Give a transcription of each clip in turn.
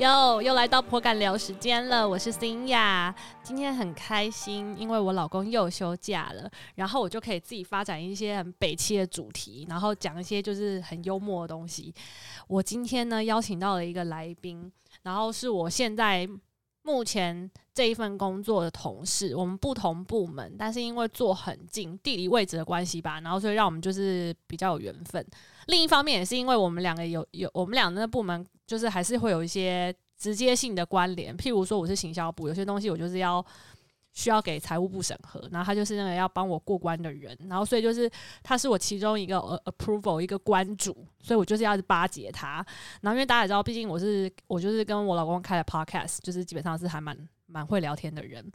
又又来到颇感聊时间了，我是辛雅，今天很开心，因为我老公又休假了，然后我就可以自己发展一些很北气的主题，然后讲一些就是很幽默的东西。我今天呢邀请到了一个来宾，然后是我现在目前这一份工作的同事，我们不同部门，但是因为坐很近，地理位置的关系吧，然后所以让我们就是比较有缘分。另一方面也是因为我们两个有有我们两个的部门。就是还是会有一些直接性的关联，譬如说我是行销部，有些东西我就是要需要给财务部审核，然后他就是那个要帮我过关的人，然后所以就是他是我其中一个呃 approval 一个关主，所以我就是要巴结他。然后因为大家也知道，毕竟我是我就是跟我老公开的 podcast，就是基本上是还蛮蛮会聊天的人，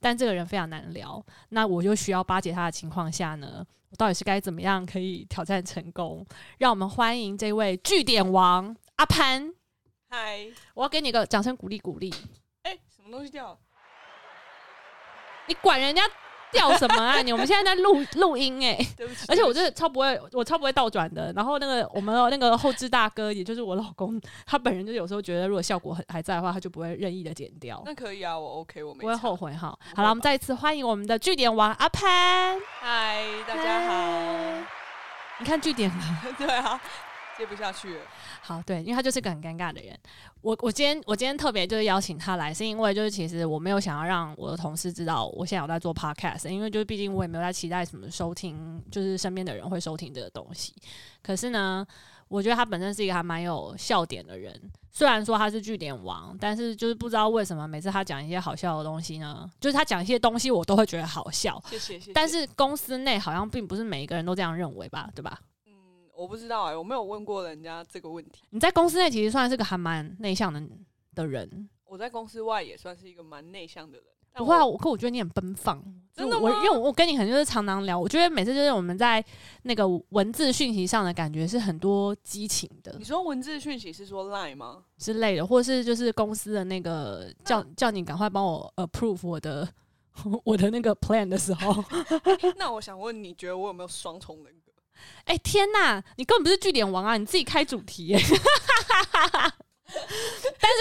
但这个人非常难聊，那我就需要巴结他的情况下呢，我到底是该怎么样可以挑战成功？让我们欢迎这位据点王。阿潘，嗨！我要给你个掌声鼓励鼓励。哎，什么东西掉了？你管人家掉什么啊？你我们现在在录录音哎，对不起。而且我真的超不会，我超不会倒转的。然后那个我们那个后置大哥，也就是我老公，他本人就有时候觉得，如果效果很还在的话，他就不会任意的剪掉。那可以啊，我 OK，我不会后悔哈。好了，我们再一次欢迎我们的据点王阿潘。嗨，大家好。你看据点对啊。接不下去，好，对，因为他就是个很尴尬的人。我我今天我今天特别就是邀请他来，是因为就是其实我没有想要让我的同事知道我现在有在做 podcast，因为就是毕竟我也没有在期待什么收听，就是身边的人会收听这个东西。可是呢，我觉得他本身是一个还蛮有笑点的人。虽然说他是据点王，但是就是不知道为什么每次他讲一些好笑的东西呢，就是他讲一些东西我都会觉得好笑。谢谢谢谢。但是公司内好像并不是每一个人都这样认为吧，对吧？我不知道哎，我没有问过人家这个问题。你在公司内其实算是个还蛮内向的的人。我在公司外也算是一个蛮内向的人。不会啊，我可我觉得你很奔放。真的我因为我跟你很就是常常聊，我觉得每次就是我们在那个文字讯息上的感觉是很多激情的。你说文字讯息是说 line 吗之类的，或是就是公司的那个叫叫你赶快帮我 approve 我的 我的那个 plan 的时候。那我想问，你觉得我有没有双重人？哎天呐，你根本不是据点王啊！你自己开主题耶。但是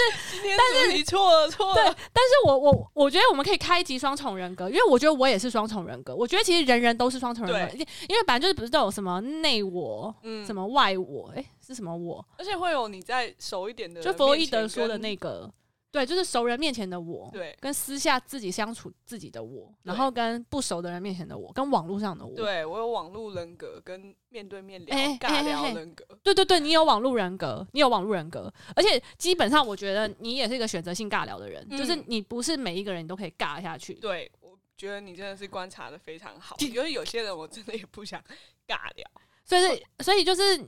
但是你错了错了。对，但是我我我觉得我们可以开一集双重人格，因为我觉得我也是双重人格。我觉得其实人人都是双重人格，因为本来就是不是都有什么内我，嗯，什么外我，哎，是什么我？而且会有你在熟一点的，就弗洛伊德说的那个。对，就是熟人面前的我，对，跟私下自己相处自己的我，然后跟不熟的人面前的我，跟网络上的我，对我有网络人格跟面对面聊尬聊人格，对对对，你有网络人格，你有网络人格，而且基本上我觉得你也是一个选择性尬聊的人，就是你不是每一个人你都可以尬下去。对，我觉得你真的是观察的非常好，因为有些人我真的也不想尬聊，所以所以就是。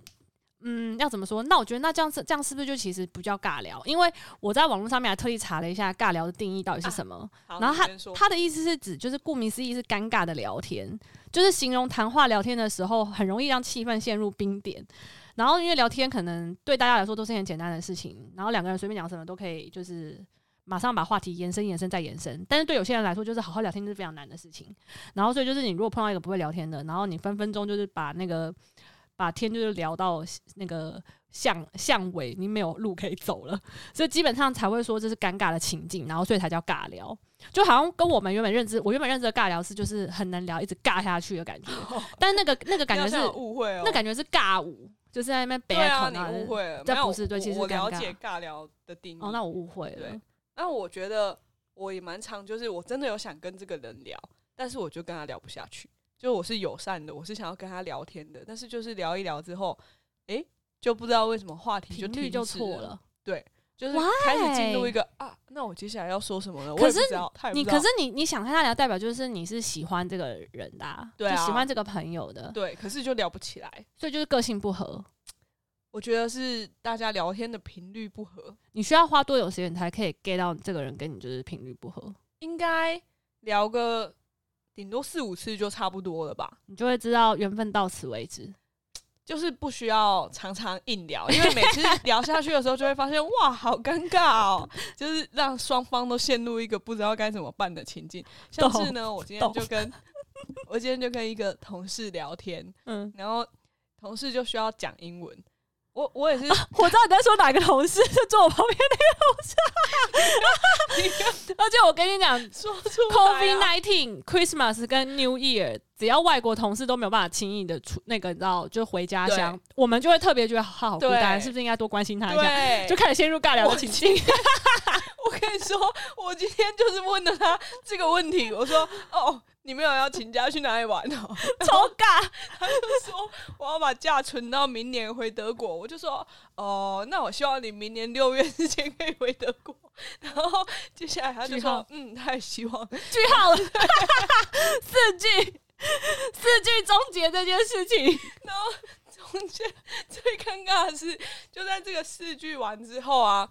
嗯，要怎么说？那我觉得那这样是这样是不是就其实不叫尬聊？因为我在网络上面还特意查了一下尬聊的定义到底是什么。然后他他的意思是指就是顾名思义是尴尬的聊天，就是形容谈话聊天的时候很容易让气氛陷入冰点。然后因为聊天可能对大家来说都是很简单的事情，然后两个人随便讲什么都可以，就是马上把话题延伸、延伸再延伸。但是对有些人来说，就是好好聊天是非常难的事情。然后所以就是你如果碰到一个不会聊天的，然后你分分钟就是把那个。把天就是聊到那个巷巷尾，你没有路可以走了，所以基本上才会说这是尴尬的情境，然后所以才叫尬聊，就好像跟我们原本认知，我原本认知的尬聊是就是很能聊，一直尬下去的感觉，但那个那个感觉是误会哦，那感觉是尬舞，就是在那边北啊，你误会了，这不是对，其实我了解尬聊的定义，哦，那我误会了，那我觉得我也蛮常，就是我真的有想跟这个人聊，但是我就跟他聊不下去。就我是友善的，我是想要跟他聊天的，但是就是聊一聊之后，哎，就不知道为什么话题就频率就错了，对，就是开始进入一个啊，那我接下来要说什么呢？可是你，可是你，你想跟他聊，代表就是你是喜欢这个人的，对，喜欢这个朋友的，对，可是就聊不起来，所以就是个性不合。我觉得是大家聊天的频率不合，你需要花多久时间才可以 get 到这个人跟你就是频率不合？应该聊个。顶多四五次就差不多了吧，你就会知道缘分到此为止，就是不需要常常硬聊，因为每次聊下去的时候就会发现哇，好尴尬哦，就是让双方都陷入一个不知道该怎么办的情境。像是呢，我今天就跟我今天就跟一个同事聊天，嗯，然后同事就需要讲英文，我我也是，我知道你在说哪个同事 是坐我旁边那个同事，而且我跟你讲说出，COVID nineteen Christmas 跟 New Year，只要外国同事都没有办法轻易的出那个，你知道，就回家乡，我们就会特别觉得好好孤单，是不是应该多关心他一下？就开始陷入尬聊的情境。我跟你说，我今天就是问了他这个问题，我说：“哦，你没有要请假去哪里玩哦 超尬。？”他就说：“我要把假存到明年回德国。”我就说：“哦，那我希望你明年六月之前可以回德国。”然后接下来他就说：“嗯，他也希望。句号了，四句，四句终结这件事情。”然后中间最尴尬的是，就在这个四句完之后啊，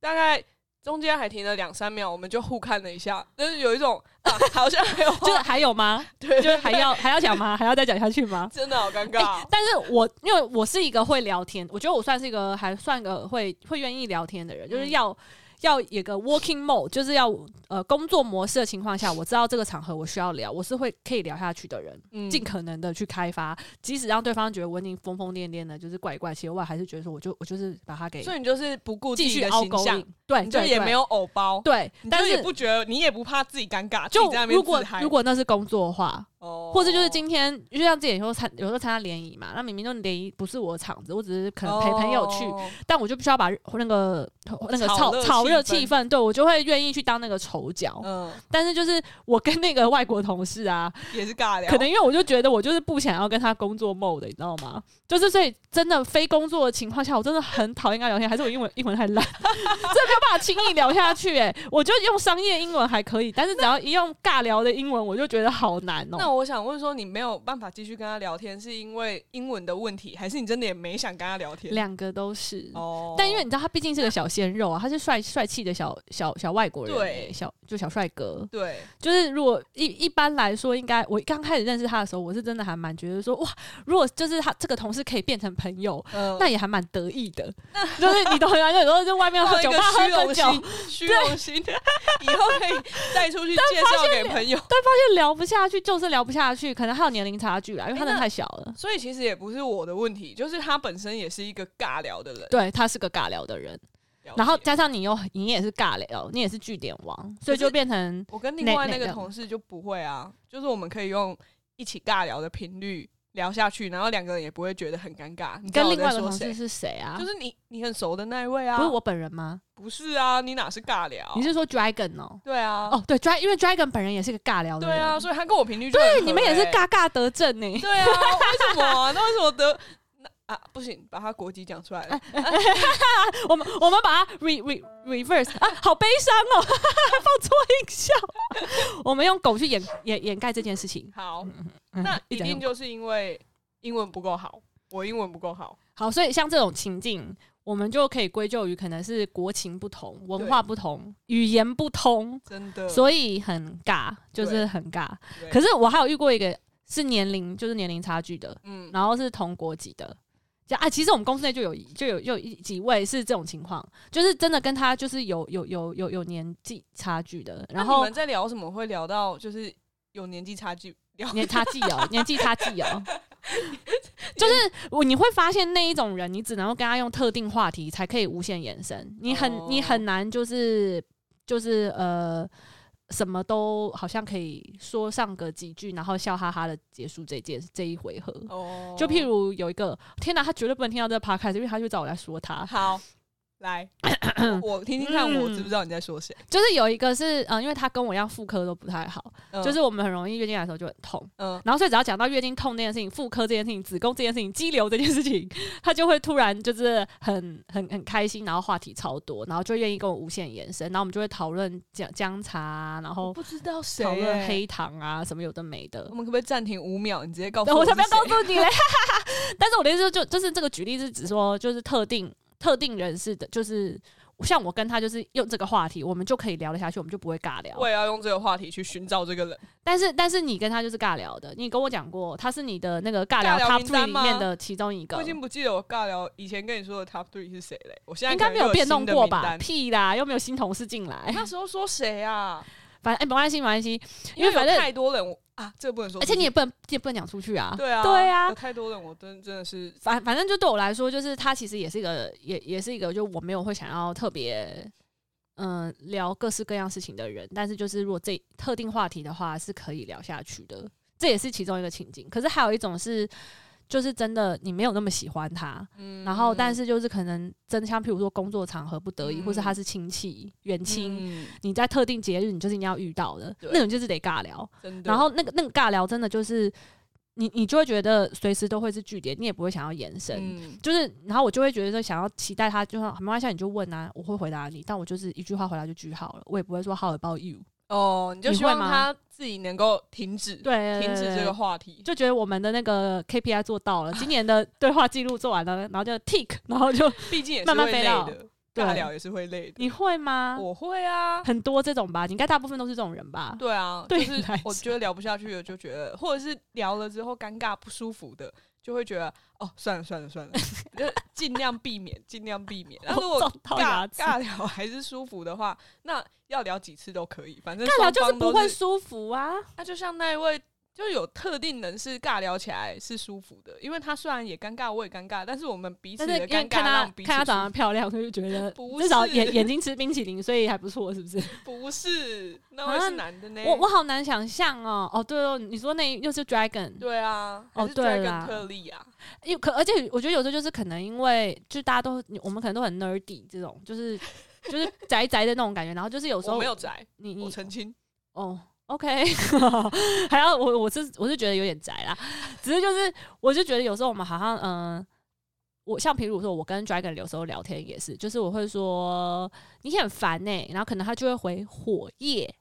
大概。中间还停了两三秒，我们就互看了一下，就是有一种啊，好像还有 就是，还有吗？对，就是还要还要讲吗？还要再讲下去吗？真的好尴尬哦、但是我因为我是一个会聊天，我觉得我算是一个还算个会会愿意聊天的人，就是嗯要。有一个 working mode，就是要呃工作模式的情况下，我知道这个场合我需要聊，我是会可以聊下去的人，嗯尽可能的去开发，即使让对方觉得我已经疯疯癫癫的，就是怪怪，其实我还是觉得说，我就我就是把他给所以你就是不顾自继续凹勾形象，对，就也没有偶包，对，但是也不觉得，你也不怕自己尴尬，就如果如果那是工作的话，哦或者就是今天，就像之前有时候参有时候参加联谊嘛，那明明就联谊不是我的场子，我只是可能陪朋友去，哦但我就必须要把那个那个炒炒热炒热气气氛，对我就会愿意去当那个丑角。嗯，但是就是我跟那个外国同事啊，也是尬聊，可能因为我就觉得我就是不想要跟他工作 mode，你知道吗？就是所以真的非工作的情况下，我真的很讨厌跟他聊天，还是我英文英文太烂，真的没有办法轻易聊下去、欸。我就用商业英文还可以，但是只要一用尬聊的英文，我就觉得好难哦、那我想问说，你没有办法继续跟他聊天，是因为英文的问题，还是你真的也没想跟他聊天？两个都是。哦但因为你知道他毕竟是个小鲜肉啊，他是帅帅气的小小小外国人、对欸，小就小帅哥。对，就是如果一一般来说，应该我刚开始认识他的时候，我是真的还蛮觉得说，哇，如果就是他这个同事可以变成朋友，嗯那也还蛮得意的。就是你懂吗？有时候就外面喝酒虚喝个酒，荣心，虚荣心，以后可以带出去介绍给朋友。但发现聊不下去，就是聊不下去，可能还有年龄差距啦，因为他真的太小了。所以其实也不是我的问题，就是他本身也是一个尬聊的人。对他是个尬聊的人，然后加上你又你也是尬聊，你也是据点王，所以就变成我跟另外那个同事就不会啊，就是我们可以用一起尬聊的频率聊下去，然后两个人也不会觉得很尴尬。你跟另外一个在说谁？同事是谁啊？就是你，你很熟的那一位啊？不是我本人吗？不是啊，你哪是尬聊？你是说 Dragon 哦？对啊，哦，对，Dra，因为 Dragon 本人也是个尬聊的人，对啊，所以他跟我频率就很对，你们也是欸尬尬得正呢。对啊，为什么啊？那为什么得那啊？不行，把他国籍讲出来了。我们我们把它 re re reverse 啊，好悲伤哦，放错音效。我们用狗去掩掩掩盖这件事情。好，嗯那一定就是因为英文不够好，我英文不够好。好，所以像这种情境，我们就可以归咎于可能是国情不同、文化不同、语言不通，真的，所以很尬，就是很尬。可是我还有遇过一个是年龄，就是年龄差距的，嗯，然后是同国籍的。就啊，其实我们公司内就有就有就有一几位是这种情况，就是真的跟他就是有有有有有年纪差距的，然后那你们在聊什么会聊到就是有年纪差距？聊年差距哦，年纪差距哦，就是我你会发现那一种人，你只能够跟他用特定话题才可以无限延伸，你很、哦你很难就是就是呃。什么都好像可以说上个几句，然后笑哈哈的结束这件这一回合。哦就譬如有一个，天哪，他绝对不能听到这个 podcast，因为他就找我来说他。好，来，我我听听看，我知不知道你在说谁？就是有一个是，嗯、因为他跟我一样妇科都不太好，嗯就是我们很容易月经来的时候就很痛，嗯，然后所以只要讲到月经痛这件事情、妇科这件事情、子宫这件事情、肌瘤这件事情，他就会突然就是很很很开心，然后话题超多，然后就愿意跟我无限延伸，然后我们就会讨论姜姜茶啊，然后不知道谁讨论欸黑糖啊，什么有的没的我。们可不可以暂停五秒？你直接告诉我我才不要告诉你嘞！但是我的意思就就是这个举例是指说，就是特定特定人士的，就是像我跟他就是用这个话题，我们就可以聊得下去，我们就不会尬聊。我也要用这个话题去寻找这个人。但是但是你跟他就是尬聊的，你跟我讲过，他是你的那个尬聊 top three 里面的其中一个我已，经不记得我尬聊以前跟你说的 top three 是谁嘞？我现在应该没有变动过吧？屁啦，又没有新同事进来。那时候说谁啊？反正哎、没关系没关系，因因为为反正太多人，我啊，这个不能说而，且你也不能也不能讲出去啊。对啊，对啊有太多人，我真真的是反反正就对我来说，就是他其实也是一个，也也是一个，就我没有会想要特别，嗯、聊各式各样事情的人。但是就是如果这特定话题的话，是可以聊下去的，这也是其中一个情景。可是还有一种是，就是真的你没有那么喜欢他，嗯然后但是就是可能真的像譬如说工作场合不得已，嗯或是他是亲戚远亲，嗯你在特定节日你就是一定要遇到的，那种就是得尬聊。然后那个那个尬聊真的就是你你就会觉得随时都会是据点，你也不会想要延伸。嗯就是，然后我就会觉得说想要期待他，就说没关系，你就问啊，我会回答你，但我就是一句话回答就句号了，我也不会说 How about you？哦，你就希望他自己能够停止，对，停止这个话题，就觉得我们的那个 KPI 做到了，今年的对话记录做完了，然后就 tick，然后就 毕竟也是慢慢会累飞到。的，尬聊也是会累的。你会吗？我会啊，很多这种吧，你应该大部分都是这种人吧？对啊，就是对我觉得聊不下去了，就觉得或者是聊了之后尴尬不舒服的，就会觉得哦，算了算了算了，就尽量避免，尽量避免。然后如果尬尬聊还是舒服的话，那要聊几次都可以，反正尬聊就是不会舒服啊。那就像那一位，就有特定人是尬聊起来是舒服的，因为他虽然也尴尬，我也尴尬，但是我们彼此的尴尬看他让彼此看他长得漂亮，所以就觉得不至少眼眼睛吃冰淇淋，所以还不错，是不是？不是，那是男的呢？我我好难想象哦。哦，对哦，你说那又是 dragon，对啊，哦对啦特例啊，因可而且我觉得有时候就是可能因为就大家都我们可能都很 nerdy 这种，就是就是宅宅的那种感觉，然后就是有时我候没有宅，你你澄清，哦。OK，还要我我是我是觉得有点宅啦，只是就是我就觉得有时候我们好像嗯、我像譬如说我跟 Dragon 有时候聊天也是，就是我会说你很烦呢、然后可能他就会回火焰，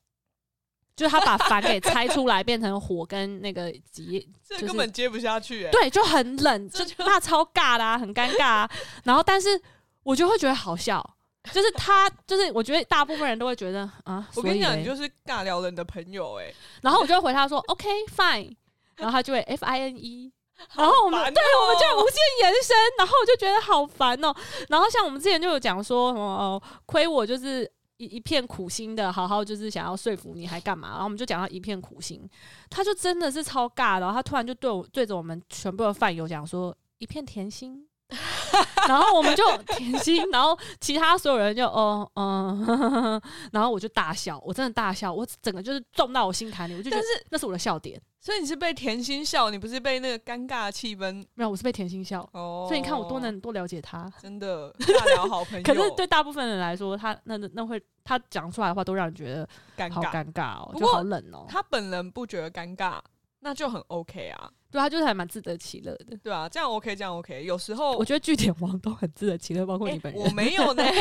就是他把烦给拆出来变成火跟那个急这根本接不下去哎。对，就很冷，就这那超尬的、啊，很尴尬、啊。然后，但是我就会觉得好笑，就是他，就是我觉得大部分人都会觉得啊，我跟你讲，你就是尬聊人的朋友哎。然后我就会回他说 OK fine，然后他就会 F I N E。然后我们、对我们就哦无限延伸，然后我就觉得好烦哦。然后像我们之前就有讲说什么哦，亏我就是一一片苦心的，好好就是想要说服你，还干嘛？然后我们就讲到一片苦心，他就真的是超尬的，然后他突然就对我对着我们全部的饭友讲说一片甜心。然后我们就甜心，然后其他所有人就哦嗯，呵呵呵然后我就大笑，我真的大笑，我整个就是撞到我心坎里，我就觉得是那是我的笑点。所以你是被甜心笑，你不是被那个尴尬的气氛没有，我是被甜心笑，哦。所以你看我多能多了解他。真的大聊好朋友，可是对大部分人来说，他那那那会他讲出来的话都让人觉得好尴尬。尴尬哦，就好冷哦。他本人不觉得尴尬，那就很 OK 啊，对他就是还蛮自得其乐的。对啊，这样 OK，这样 OK。有时候我觉得据点王都很自得其乐，包括欸你本人。我没有呢、欸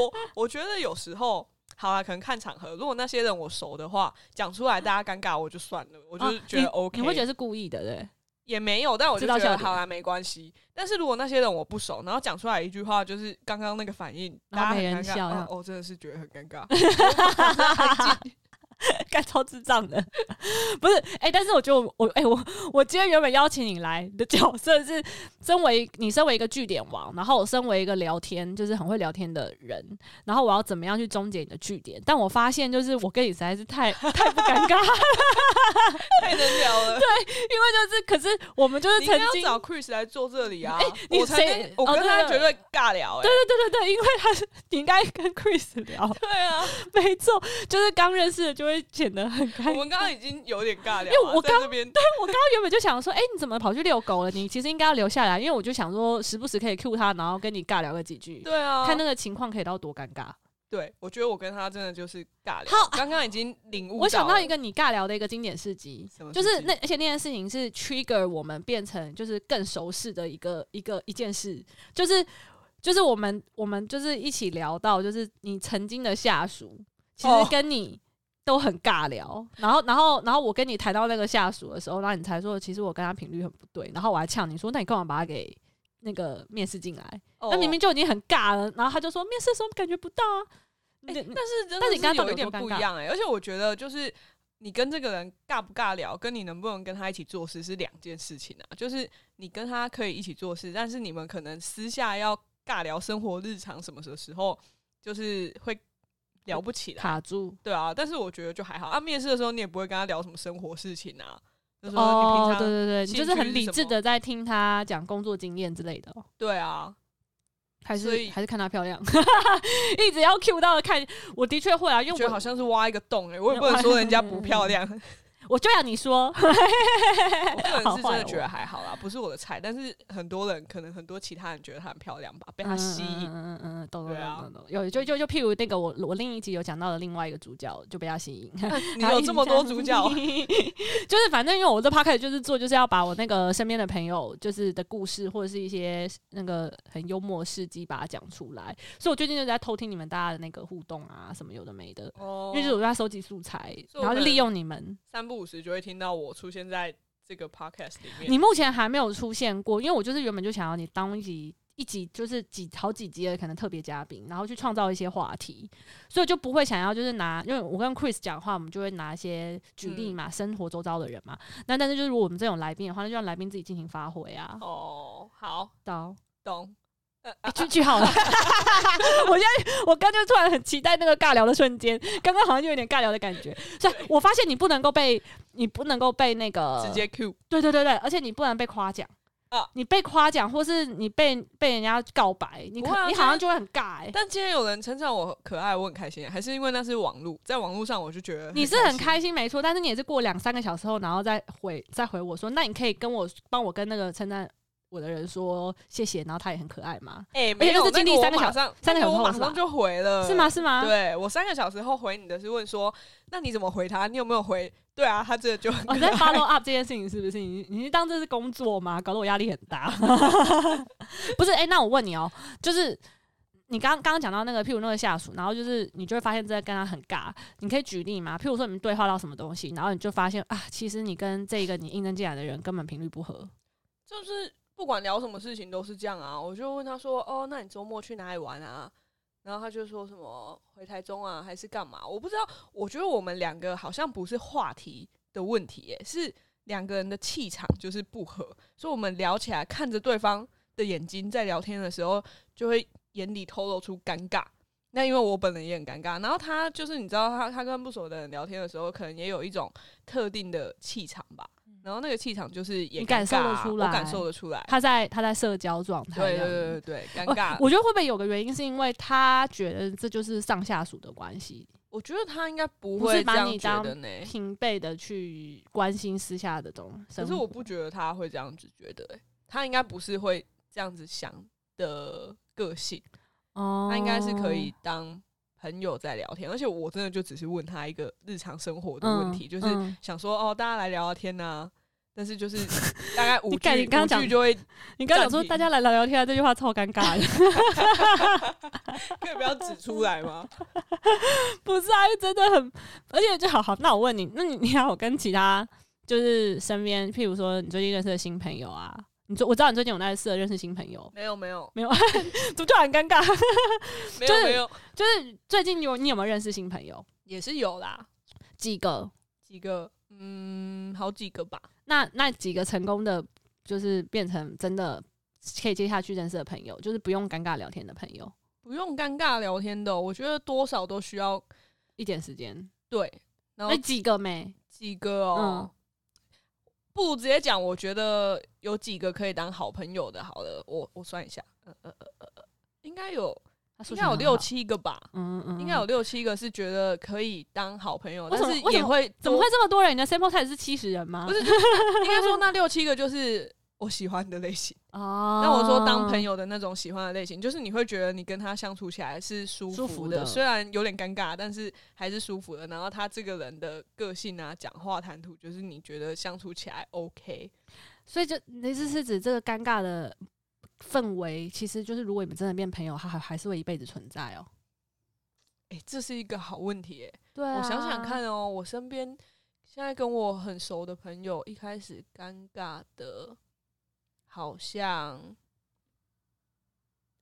我我觉得有时候。好啊，可能看场合。如果那些人我熟的话，讲出来大家尴尬，我就算了，我就是觉得 OK。啊你会觉得是故意的，对？也没有，但我就觉得好啊，没关系。但是如果那些人我不熟，然后讲出来一句话，就是刚刚那个反应，大家人尴尬笑这样哦，哦真的是觉得很尴尬。干超智障的，不是？哎、但是我觉得我我哎、我我今天原本邀请你来的角色是，身为你身为一个据点王，然后我身为一个聊天就是很会聊天的人，然后我要怎么样去终结你的据点？但我发现就是我跟你实在是太太不尴尬，太能聊了。对因为就是可是我们就是曾经找 Chris 来坐这里啊！你我才谁我跟他绝对尬聊哎、对对对对对，因为他是你应该跟 Chris 聊，对啊，没错，就是刚认识的就会显得很开心。我们刚刚已经有点尬聊啊，因为我刚在这边我刚刚原本就想说，哎、你怎么跑去遛狗了？你其实应该要留下来，因为我就想说，时不时可以 cue 他，然后跟你尬聊个几句，对啊，看那个情况可以到多尴尬。对，我觉得我跟他真的就是尬聊。好刚刚已经领悟。我想到一，个你尬聊的一个经典事迹就是那而且那件事情是 trigger 我们变成就是更熟识的一个一个一件事，就是就是我们我们就是一起聊到，就是你曾经的下属其实哦跟你。都很尬聊，然后，然后，然后我跟你谈到那个下属的时候，然后你才说，其实我跟他频率很不对，然后我还呛你说，那你干嘛把他给那个面试进来？哦那明明就已经很尬了，然后他就说面试的时候感觉不到啊。但是但是你跟他有一点不一样哎、而且我觉得就是你跟这个人尬不尬聊，跟你能不能跟他一起做事是两件事情啊。就是你跟他可以一起做事，但是你们可能私下要尬聊生活日常什么的时候，就是会聊不起来，卡住。对啊，但是我觉得就还好啊。面试的时候你也不会跟他聊什么生活事情啊，就说你哦平，常对对对，你就是很理智的在听他讲工作经验之类的哦，对啊，还是还是看她漂亮，一直要 Q 到看。我的确会啊，因为我觉得好像是挖一个洞哎、我也不能说人家不漂亮，我就要你说，我个人是真的觉得还好啦，不是我的菜，但是很多人可能很多其他人觉得她很漂亮吧，被她吸引。嗯嗯懂懂懂懂懂。有就就就譬如那个我我另一集有讲到的另外一个主角就被她吸引，你有 这么多主角，就是反正因为我这 c a s 就是做就是要把我那个身边的朋友就是的故事或者是一些那个很幽默事迹把它讲出来，所以我最近就在偷听你们大家的那个互动啊什么有的没的，哦。因为就是我在收集素材，然后就利用你们。三不五时就会听到我出现在这个 podcast 里面。你目前还没有出现过，因为我就是原本就想要你当一集一集就是几好几集的可能特别嘉宾，然后去创造一些话题，所以就不会想要就是拿，因为我跟 Chris 讲话，我们就会拿一些举例嘛，生活周遭的人嘛。那但是就是如果我们这种来宾的话，那就让来宾自己进行发挥啊。哦，好懂懂。欸 句句好了，我现在我刚就突然很期待那个尬聊的瞬间，刚刚好像就有点尬聊的感觉。所以我发现你不能够被你不能够被那个直接 Q 对对对对，而且你不能被夸奖啊你被夸奖或是你被被人家告白，你可、不会啊你好像就会很尬哎、但今天有人称赞我可爱，我很开心，还是因为那是网络，在网络上我就觉得你是很。开心没错，但是你也是过两三个小时后，然后再回再回我说，那你可以跟我帮我跟那个称赞我的人说谢谢，然后他也很可爱嘛？哎、且没有，就是经历三个小马上三个小时后是吧马上就回了，是吗？？是吗？对我三个小时后回你的是问说，那你怎么回他？你有没有回？对啊，他这个就你在 follow up 这件事情是不是？你你是当这是工作吗？搞得我压力很大。不是，哎、那我问你哦、就是你刚刚刚讲到那个，譬如那个下属，然后就是你就会发现这跟他很尬。你可以举例吗？譬如说你们对话到什么东西，然后你就发现啊，其实你跟这个你应征进来的人根本频率不合。就是不管聊什么事情都是这样啊。我就问他说：“哦，那你周末去哪里玩啊？”然后他就说什么回台中啊，还是干嘛？我不知道。我觉得我们两个好像不是话题的问题、是两个人的气场就是不合，所以我们聊起来看着对方的眼睛，在聊天的时候就会眼里透露出尴尬。那因为我本人也很尴尬，然后他就是你知道他他跟不熟的人聊天的时候，可能也有一种特定的气场吧。然后那个气场就是也你感受得出来我感受得出来。他在他在社交状态，对对对对对，尴尬。我觉得会不会有个原因，是因为他觉得这就是上下属的关系，我觉得他应该不会这样觉把你当得呢。平辈的去关心私下的东西。可是我不觉得他会这样子觉得、欸，他应该不是会这样子想的个性，哦，他应该是可以当朋友在聊天。而且我真的就只是问他一个日常生活的问题，就是嗯想说哦，大家来聊聊天呐、但是就是 大概五你看句，你刚刚讲就会 你刚刚讲说大家来聊聊天啊，这句话超尴尬的。可以不要指出来吗？不是啊，真的很，而且就好好。那我问你，那你你还有跟其他就是身边，譬如说你最近认识的新朋友啊，你最我知道你最近有在试着认识新朋友，没有没有没有 怎么就很尴尬？就是没有没有，就是最近有你有没有认识新朋友？也是有啦，几个？几个嗯，好几个吧。那那几个成功的，就是变成真的可以接下去认识的朋友，就是不用尴尬聊天的朋友，不用尴尬聊天的哦、我觉得多少都需要一点时间。对，然后那几个没？几个哦，不如直接讲，我觉得有几个可以当好朋友的。好了，我我算一下，呃呃呃呃呃，应该有应该有六七个吧，嗯嗯，应该有六七个是觉得可以当好朋友，但是也会怎么会？这么多人？你的 sample size 是七十人吗？不是应该说那六七个就是我喜欢的类型。哦，那我说当朋友的那种喜欢的类型，就是你会觉得你跟他相处起来是舒服的，舒服的虽然有点尴尬，但是还是舒服的。然后他这个人的个性啊、讲话谈吐，就是你觉得相处起来 OK。所以就你的意思是指这个尴尬的氛围，其实就是如果你们真的变朋友，他还还是会一辈子存在哦。哎、这是一个好问题哎、对啊我想想，看哦，我身边现在跟我很熟的朋友，一开始尴尬的，好像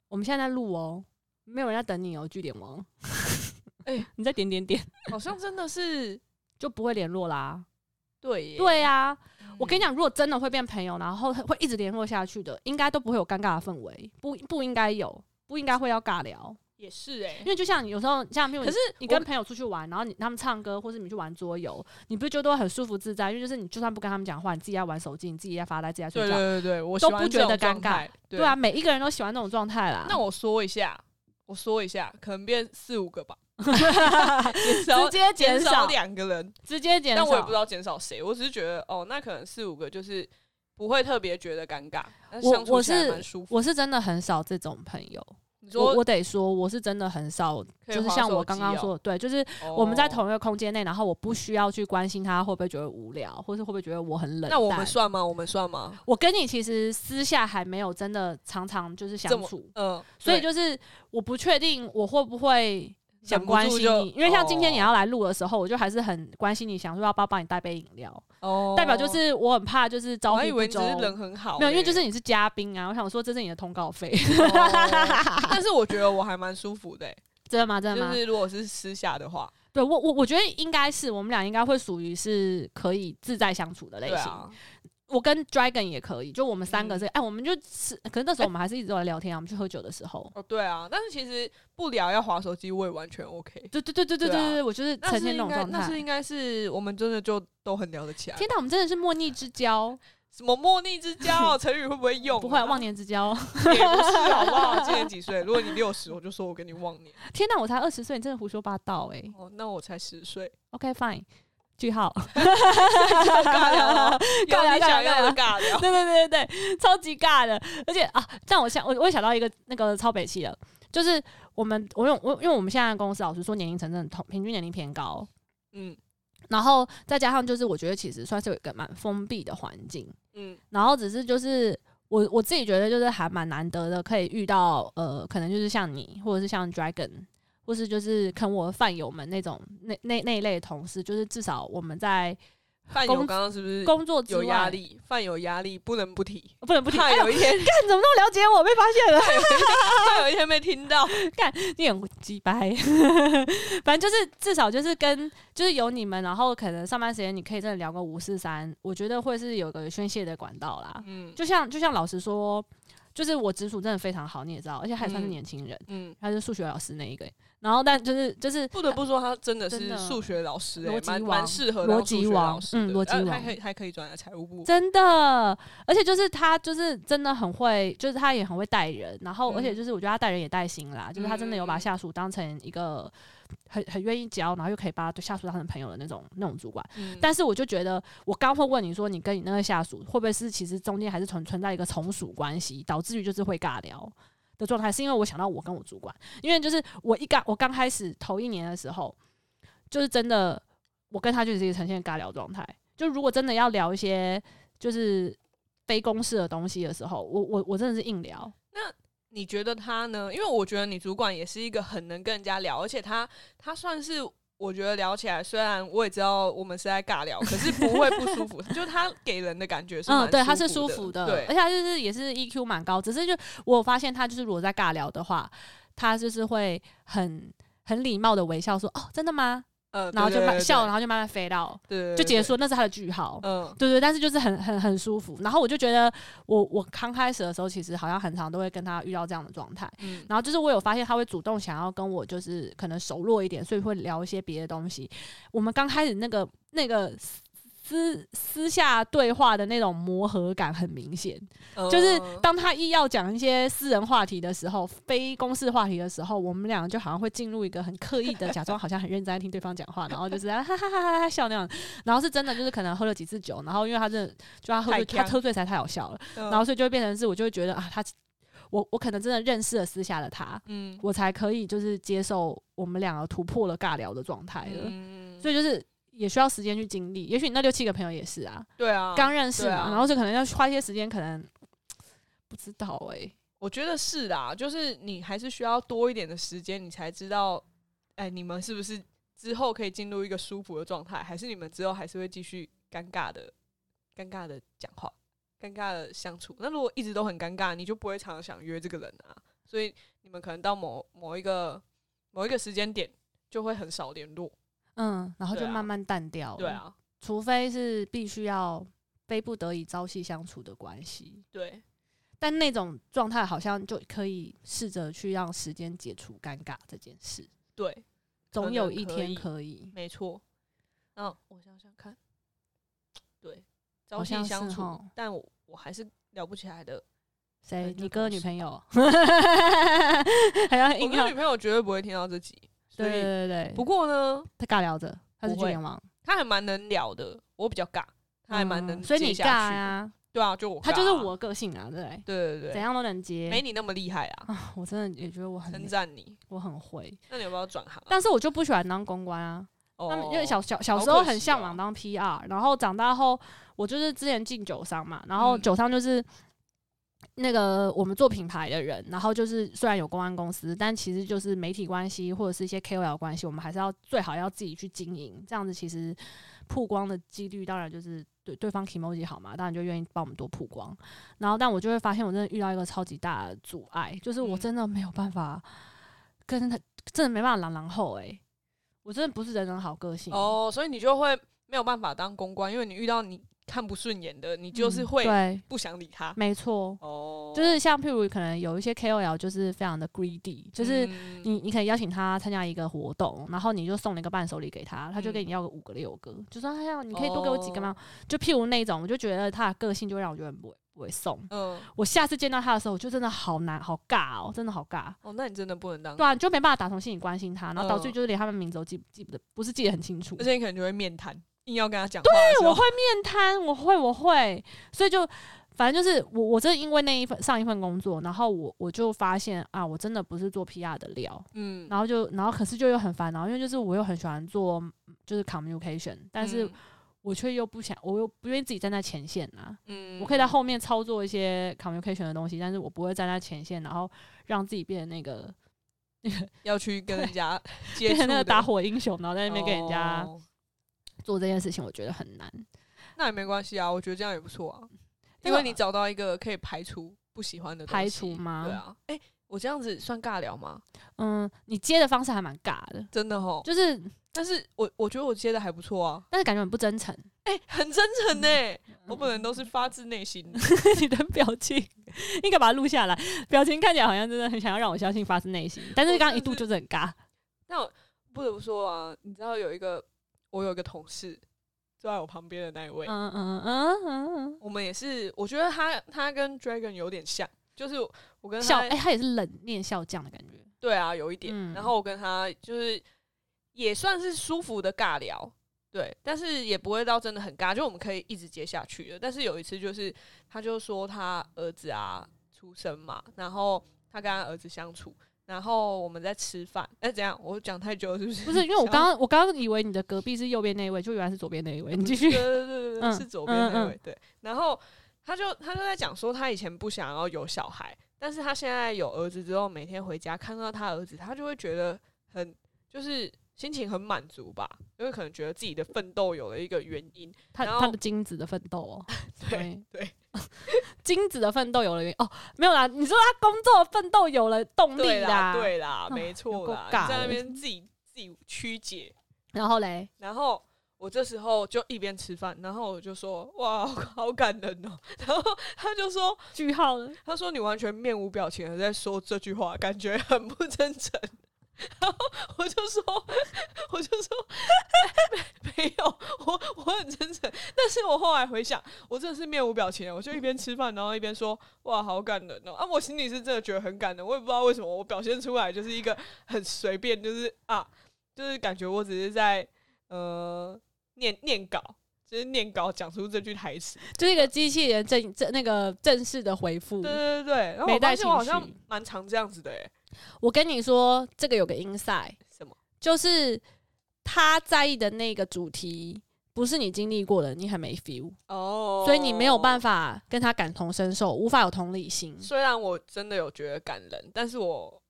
我们现在在录哦，没有人在等你哦，据点王。哎你在点点点好像真的是 就不会联络啦。对耶，对啊，我跟你讲，讲，如果真的会变朋友，然后会一直联络下去的，应该都不会有尴尬的氛围，不不应该有，不应该会要尬聊。也是哎、因为就像你有时候像譬如，可是你跟朋友出去玩，然后你他们唱歌，或是你去玩桌游，你不就都会很舒服自在？因为就是你就算不跟他们讲话，你自己在玩手机，你自己在发呆，自己在睡对觉，对对对，我都不觉得尴尬。对对啊，，每一个人都喜欢那种状态啦。那我说一下，我说一下，可能变四五个吧，直接减少少，两个人，直接减少，但我也不知道减少谁，我只是觉得哦，那可能四五个就是不会特别觉得尴尬，但我我相处起来是蛮舒服。我是真的很少这种朋友，我我得说，我是真的很少，就是像我刚刚说的，对，就是我们在哦同一个空间内，然后我不需要去关心他会不会觉得无聊，或是会不会觉得我很冷淡。那我们算吗？我们算吗？我跟你其实私下还没有真的常常就是相处，嗯，所以就是我不确定我会不会想关心你，因为像今天你哦要来录的时候，我就还是很关心你，想说要不要帮你带杯饮料，哦代表就是我很怕就是招你只是人很好嘞，没有，因为就是你是嘉宾啊，我想说这是你的通告费，哦 但是我觉得我还蛮舒服的欸，真的吗？真的吗？就是如果是私下的话，对我我我觉得应该是我们俩应该会属于是可以自在相处的类型。我跟 Dragon 也可以，就我们三个嗯是，哎、我们就吃，可是那时候我们还是一直都在聊天啊，我们去喝酒的时候。哦对啊，但是其实不聊要划手机，我也完全 OK。对对对对对对对啊，我就是呈现那种状态。那是应该是我们真的就都很聊得起来。天哪，我们真的是莫逆之交，什么莫逆之交？成语会不会用啊？不会啊忘年之交。也不是，好不好？今年几岁？如果你六十，我就说我跟你忘年。天哪，我才二十岁，你真的胡说八道哎、哦，那我才十岁，OK fine，句号。尬聊尬聊尬聊尬聊。对对对对对，超级尬的，而且啊，这样我想我我也想到一个那个超北气的，就是我们我用我因为我们现在的公司老实说年龄层真的同平均年龄偏高，嗯然后再加上就是我觉得其实算是有一个蛮封闭的环境，嗯然后只是就是我我自己觉得就是还蛮难得的，可以遇到呃，可能就是像你或者是像 Dragon。或是就是坑我的饭友们那种那那那一类的同事，就是至少我们在饭友工刚刚是不是工作之有压力？饭有压力，不能不提。不能不提。怕哎呦，有一天，干怎么那么了解我？被发现了。怕有一天被听到。干你很鸡掰，反正就是至少就是跟就是有你们，然后可能上班时间你可以真的聊个五四三，我觉得会是有个宣泄的管道啦。嗯就像就像老实说，就是我直属真的非常好，你也知道，而且还算是嗯年轻人，嗯，他是数学老师那一个，然后但就是就是不得不说，他真的是数学老师、欸，逻辑蛮王蛮适合逻辑王嗯逻辑王呃还可以还可以转来财务部。真的，而且就是他就是真的很会，就是他也很会带人，然后嗯而且就是我觉得他带人也带心啦，就是他真的有把嗯。下属当成一个很很愿意教，然后又可以把下属当成朋友的那种那种主管。嗯但是我就觉得，我刚会问你说，你跟你那个下属会不会是其实中间还是存存在一个从属关系，导致于就是会尬聊的状态？是因为我想到我跟我主管，因为就是我一刚我刚开始头一年的时候，就是真的我跟他就是一个呈现尬聊状态。就如果真的要聊一些就是非公式的东西的时候，我我我真的是硬聊。你觉得他呢？因为我觉得你主管也是一个很能跟人家聊，而且他他算是我觉得聊起来，虽然我也知道我们是在尬聊，可是不会不舒服，就他给人的感觉是嗯，对，他是舒舒服的，对而且他就是也是 EQ 蛮高，只是就我发现他就是如果在尬聊的话，他就是会很很礼貌的微笑说哦，真的吗？呃，然后就慢笑，然后后就慢慢飞到对就结束，那是他的句号。嗯对对，但是就是很很很舒服。然后我就觉得我我刚开始的时候，其实好像很常都会跟他遇到这样的状态。嗯然后就是我有发现他会主动想要跟我就是可能熟络一点，所以会聊一些别的东西。我们刚开始那个那个私私下对话的那种磨合感很明显，嗯。就是当他一要讲一些私人话题的时候，非公事话题的时候，我们俩就好像会进入一个很刻意的假装好像很认真在听对方讲话，然后就是啊哈哈哈哈哈笑那样，然后是真的就是可能喝了几次酒，然后因为他真的就他喝醉，他喝醉才太好笑了，嗯然后所以就会变成是我就会觉得啊他。我我可能真的认识了私下的他，嗯。我才可以就是接受我们两个突破了尬聊的状态了，嗯。所以就是也需要时间去经历。也许你那六七个朋友也是啊，对啊，刚认识嘛，啊然后就可能要花一些时间，可能不知道哎、我觉得是啦，就是你还是需要多一点的时间，你才知道，哎，你们是不是之后可以进入一个舒服的状态，还是你们之后还是会继续尴尬的、尴尬的讲话、尴尬的相处？那如果一直都很尴尬，你就不会常常想约这个人啊，所以你们可能到某某一个某一个时间点就会很少联络。嗯，然后就慢慢淡掉。对，啊，除非是必须要非不得已朝夕相处的关系。对，但那种状态好像就可以试着去让时间解除尴尬这件事，对，总有一天可以。没错。那我想想看，对，朝夕相处，但我我还是聊不起来的。谁？你哥女朋友？还要我硬要跟女？朋友绝对不会听到这集，所对对以对对，不过呢，他尬聊着，他是不会巨流氓，他还蛮能聊的，我比较尬，他还蛮能嗯所以你。尬呀，对啊，就我啊，他就是我的个性啊，对不对？对对对，怎样都能接。没你那么厉害啊，啊，我真的也觉得我很称赞你。我很会，那你有没有转行啊？但是我就不喜欢当公关啊。哦他们因为小小小好时候可惜哦很向往当 PR，然后长大后我就是之前进酒商嘛，然后嗯酒商就是那个我们做品牌的人，然后就是虽然有公关公司，但其实就是媒体关系或者是一些 KOL 关系，我们还是要最好要自己去经营，这样子其实曝光的几率当然就是对对方 emoji 好嘛，当然就愿意帮我们多曝光。然后但我就会发现我真的遇到一个超级大的阻碍，就是我嗯。真的没有办法跟他，真的没办法狼狼后诶、我真的不是人人好个性。哦，所以你就会没有办法当公关，因为你遇到你看不顺眼的，你就是嗯会对，不想理他。没错，哦，就是像譬如可能有一些 KOL 就是非常的 greedy，就是嗯你你可以邀请他参加一个活动，然后你就送了一个伴手礼给他，他就嗯跟你要个五个六个，就说哎呀，你可以多给我几个哦吗？就譬如那种，我就觉得他的个性就让我觉得很不会不会送。嗯，我下次见到他的时候，我就真的好难好尬哦，真的好尬。哦，那你真的不能当对，啊，你就没办法打从心里关心他，然后导致嗯就是连他们名字都记不记不得，不是记得很清楚而。且你可能就会面谈，硬要跟他讲。对，我会面瘫，我会，我会，所以就反正就是我，我真的因为那一份上一份工作，然后我我就发现啊，我真的不是做 PR 的料，嗯，然后就然后可是就又很烦恼，因为就是我又很喜欢做就是 communication，但是嗯。我却又不想，我又不愿意自己站在前线啊。嗯。我可以在后面操作一些 communication 的东西，但是我不会站在前线，然后让自己变成那个 要去跟人家接变触那个打火英雄，然后在那边跟人家哦做这件事情，我觉得很难。那也没关系啊，我觉得这样也不错啊，因为你找到一个可以排除不喜欢的排除吗对啊，哎、我这样子算尬聊吗？嗯，你接的方式还蛮尬的，真的哦，就是但是我我觉得我接的还不错啊，但是感觉很不真诚。哎、很真诚呢、嗯 我本人都是发自内心的。你的表情应该把它录下来，表情看起来好像真的很想要让我相信发自内心，但是刚刚一度就是很尬。那我不得不说啊，你知道有一个我有一个同事坐在我旁边的那一位，嗯嗯嗯嗯嗯，我们也是，我觉得他他跟 Dragon 有点像，就是我跟他笑哎、他也是冷面笑匠的感觉。对啊，有一点。嗯然后我跟他就是也算是舒服的尬聊，对，但是也不会到真的很尬，就我们可以一直接下去的。但是有一次就是，他就说他儿子啊出生嘛，然后他跟他儿子相处，然后我们在吃饭，哎、怎样？我讲太久了是不是？不是因为我刚刚我刚刚以为你的隔壁是右边那一位，就原来是左边那一位。你继续对。对对对是左边那嗯嗯位。对，然后他就他就在讲说，他以前不想要有小孩，但是他现在有儿子之后，每天回家看到他儿子，他就会觉得很就是心情很满足吧，因为可能觉得自己的奋斗有了一个原因。他他的精子的奋斗哦，对对 精子的奋斗有了哦，没有啦，你说他工作的奋斗有了动力对啦，啦，对啦，啊没错啦，你在那边自己自己曲解，然后嘞，然后。我这时候就一边吃饭，然后我就说：“哇，好感人哦！”然后他就说：“句号了，他说你完全面无表情的在说这句话，感觉很不真诚。然后我就说，我就说没没有，我我很真诚。但是我后来回想，我真的是面无表情的，我就一边吃饭，然后一边说哇，好感人哦。啊，我心里是真的觉得很感人，我也不知道为什么，我表现出来就是一个很随便，就是啊，就是感觉我只是在呃念念稿。就是念稿讲出这句台词，就是一个机器人正正那个正式的回复。对对对，然后我没带发现我好像蛮常这样子的诶、我跟你说，这个有个 inside，什么？就是他在意的那个主题不是你经历过的，你很没 feel，、哦所以你没有办法。法跟他感同身受，无法有同理心。虽然我真的有觉得感人，但是我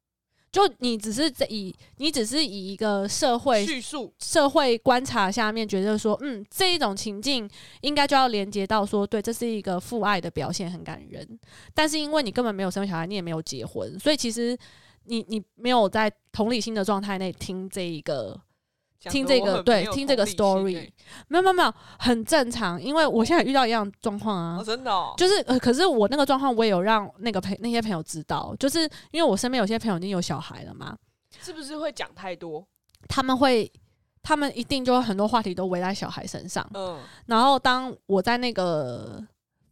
就你只是在以你只是以一个社会叙述社会观察下面觉得说，嗯，这一种情境应该就要连接到说，对，这是一个父爱的表现，很感人。但是因为你根本没有生小孩，你也没有结婚，所以其实你你没有在同理心的状态内听这一个听这个对听这个 story，没有没有没有很正常，因为我现在遇到一样状况啊，真的，就是呃，可是我那个状况我也有让那个朋那些朋友知道，就是因为我身边有些朋友已经有小孩了嘛，是不是会讲太多？他们会，他们一定就会很多话题都围在小孩身上，嗯，然后当我在那个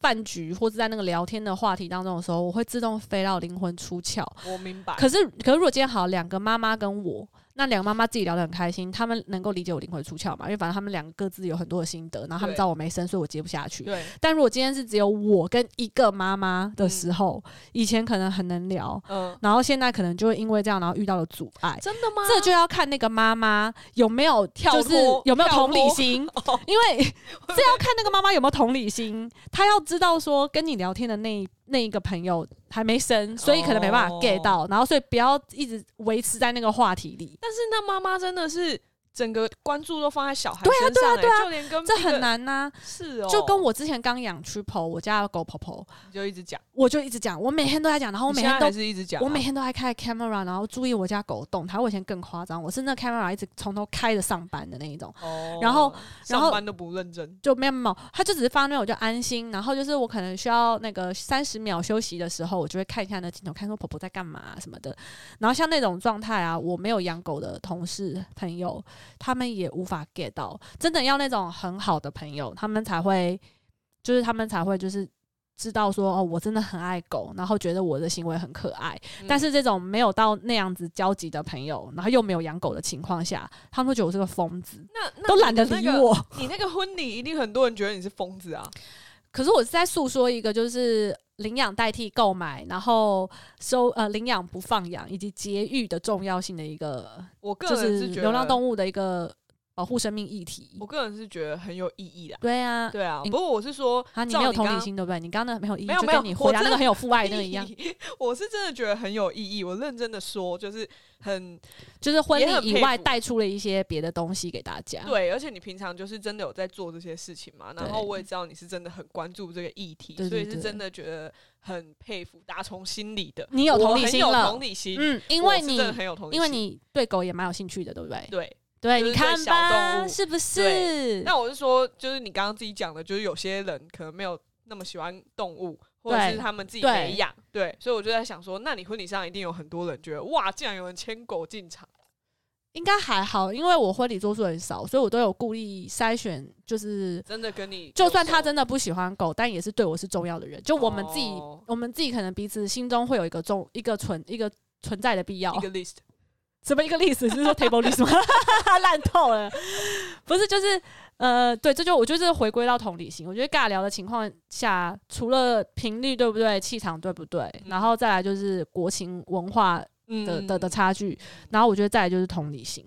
饭局或者在那个聊天的话题当中的时候，我会自动飞到灵魂出窍，我明白。可是，可是如果今天好两个妈妈跟我。那两个妈妈自己聊得很开心，他们能够理解我灵魂出窍嘛？因为反正他们两个各自有很多的心得，然后他们知道我没生，所以我接不下去。对。但如果今天是只有我跟一个妈妈的时候，以前可能很能聊，嗯，然后现在可能就会因为这样，然后遇到了阻碍。真的吗？这就要看那个妈妈有没有跳就是有没有同理心，因为这要看那个妈妈有没有同理心，她要知道说跟你聊天的那那一个朋友。还没生，所以可能没办法 get 到，然后所以不要一直维持在那个话题里。但是那妈妈真的是。整个关注都放在小孩身上，对啊，对啊，对啊，就连跟这很难呐。是哦，就跟我之前刚养 Triple，我家的狗婆婆，就一直讲，我就一直讲，我每天都在讲，然后我每天都是一直讲，我每天都在开 camera，然后注意我家狗动态。我以前更夸张，我是那 camera 一直从头开着上班的那一种。哦。然后，然后上班都不认真，就没有没有，他就只是放那我就安心。然后就是我可能需要那个三十秒休息的时候，我就会看一下那镜头，看说婆婆在干嘛什么的。然后像那种状态啊，我没有养狗的同事朋友，他们也。无法 get 到，真的要那种很好的朋友，他们才会，就是他们才会就是知道说哦，我真的很爱狗，然后觉得我的行为很可爱。但是这种没有到那样子交集的朋友，然后又没有养狗的情况下，他们都觉得我是个疯子，那都懒得理我。你那个婚礼一定很多人觉得你是疯子啊。可是我是在诉说一个，就是领养代替购买，然后收呃领养不放养以及节育的重要性的一个，我个人是流浪动物的一个。保护生命议题，我个人是觉得很有意义的。对啊，对啊。不过我是说，啊，你没有同理心对不对？你刚刚那没有意义，没有没有，你回答那个很有父爱那个 一样。我是真的觉得很有意义，我认真的说，就是很，就是婚礼以外带出了一些别的东西给大家。对，而且你平常就是真的有在做这些事情嘛？然后我也知道你是真的很关注这个议题，所以是真的觉得很佩服，打从心里的。你有同理心了，同理心，嗯，因为你很有同理，因为你对狗也蛮有兴趣的，对不对？对。对，你看吧，是不是？那我是说，就是你刚刚自己讲的，就是有些人可能没有那么喜欢动物，或者是他们自己没养，对，所以我就在想说，那你婚礼上一定有很多人觉得，哇，竟然有人牵狗进场，应该还好，因为我婚礼桌数很少，所以我都有故意筛选，就是真的跟你，就算他真的不喜欢狗，但也是对我是重要的人，就我们自己，我们自己可能彼此心中会有一个重一个存一个存在的必要，一个 list。什么一个历史？是说 table list 吗？烂透了，不是，就是呃，对，这就我觉得这回归到同理心。我觉得尬聊的情况下，除了频率对不对，气场对不对，然后再来就是国情文化的的的差距，然后我觉得再来就是同理心。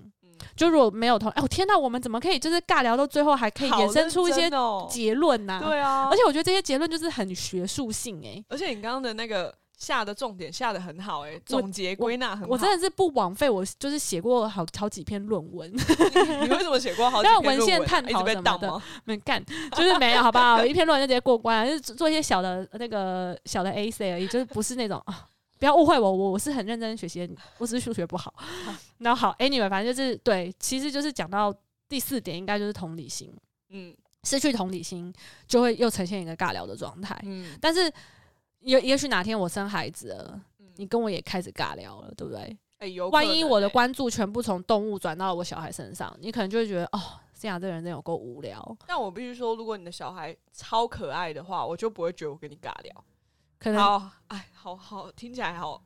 就如果没有同，哎，我天呐，我们怎么可以就是尬聊到最后还可以衍生出一些结论呢？对啊，而且我觉得这些结论就是很学术性哎，而且你刚刚的那个。下的重点下的很好哎，总结归纳很好。我真的是不枉费，我就是写过好好几篇论文。你为什么写过好几篇文献探讨什么的？没干，就是没有，好不好？一篇论文就直接过关，就是做一些小的那个小的 A C 而已，就是不是那种啊，不要误会我，我我是很认真学习，我只是数学不好。那好，Anyway，反正就是对，其实就是讲到第四点，应该就是同理心。嗯，失去同理心就会又呈现一个尬聊的状态。嗯，但是。也也许哪天我生孩子了，你跟我也开始尬聊了，对不对？哎，有。万一我的关注全部从动物转到了我小孩身上，你可能就会觉得，哦，这样这个人真有够无聊。但我必须说，如果你的小孩超可爱的话，我就不会觉得我跟你尬聊。可能，哎，好好听起来好。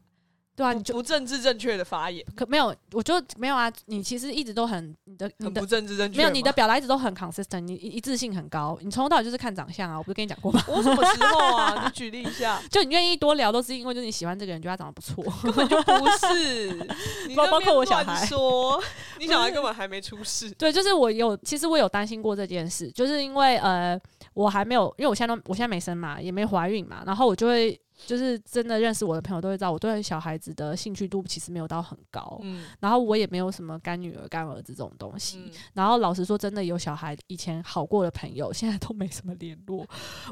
对啊，你就不政治正确的发言，可没有，我就没有啊。你其实一直都很你的你的不政治正确，没有你的表达一直都很 consistent，你一致性很高。你从头到尾就是看长相啊，我不是跟你讲过吗？我什么时候啊？你举例一下。就你愿意多聊，都是因为就是你喜欢这个人，觉得他长得不错，根本就不是。包包括我小孩说，你小孩根本还没出世。对，就是我有，其实我有担心过这件事，就是因为呃，我还没有，因为我现在都我现在没生嘛，也没怀孕嘛，然后我就会。就是真的认识我的朋友都会知道，我对小孩子的兴趣度其实没有到很高，嗯，然后我也没有什么干女儿、干儿子这种东西。然后老实说，真的有小孩以前好过的朋友，现在都没什么联络。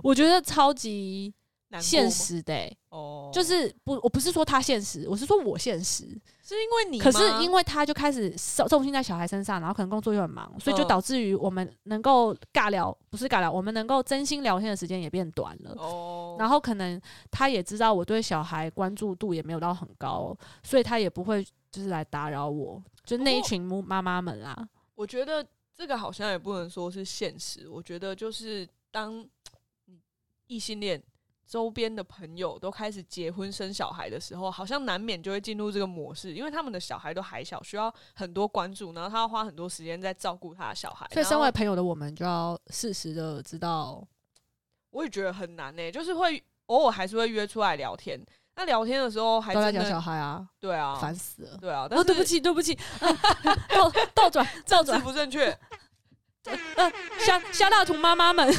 我觉得超级现实的、欸，哦，就是不，我不是说他现实，我是说我现实。是因为你，可是因为他就开始重重心在小孩身上，然后可能工作又很忙，所以就嗯导致于我们能够尬聊，不是尬聊，我们能够真心聊天的时间也变短了。哦，然后可能他也知道我对小孩关注度也没有到很高，所以他也不会就是来打扰我，就那一群母妈妈们啊。我觉得这个好像也不能说是现实，我觉得就是当 你异性恋周边的朋友都开始结婚生小孩的时候，好像难免就会进入这个模式，因为他们的小孩都还小，需要很多关注，然后他要花很多时间在照顾他的小孩。所以身为朋友的我们就要适时的知道，我也觉得很难呢、欸就是会偶尔还是会约出来聊天。那聊天的时候还都在讲小孩啊，对啊，烦死了。对啊，但哦，是对不起，对不起，啊 倒倒转，倒转，不正确。呃，肖肖大图妈妈们，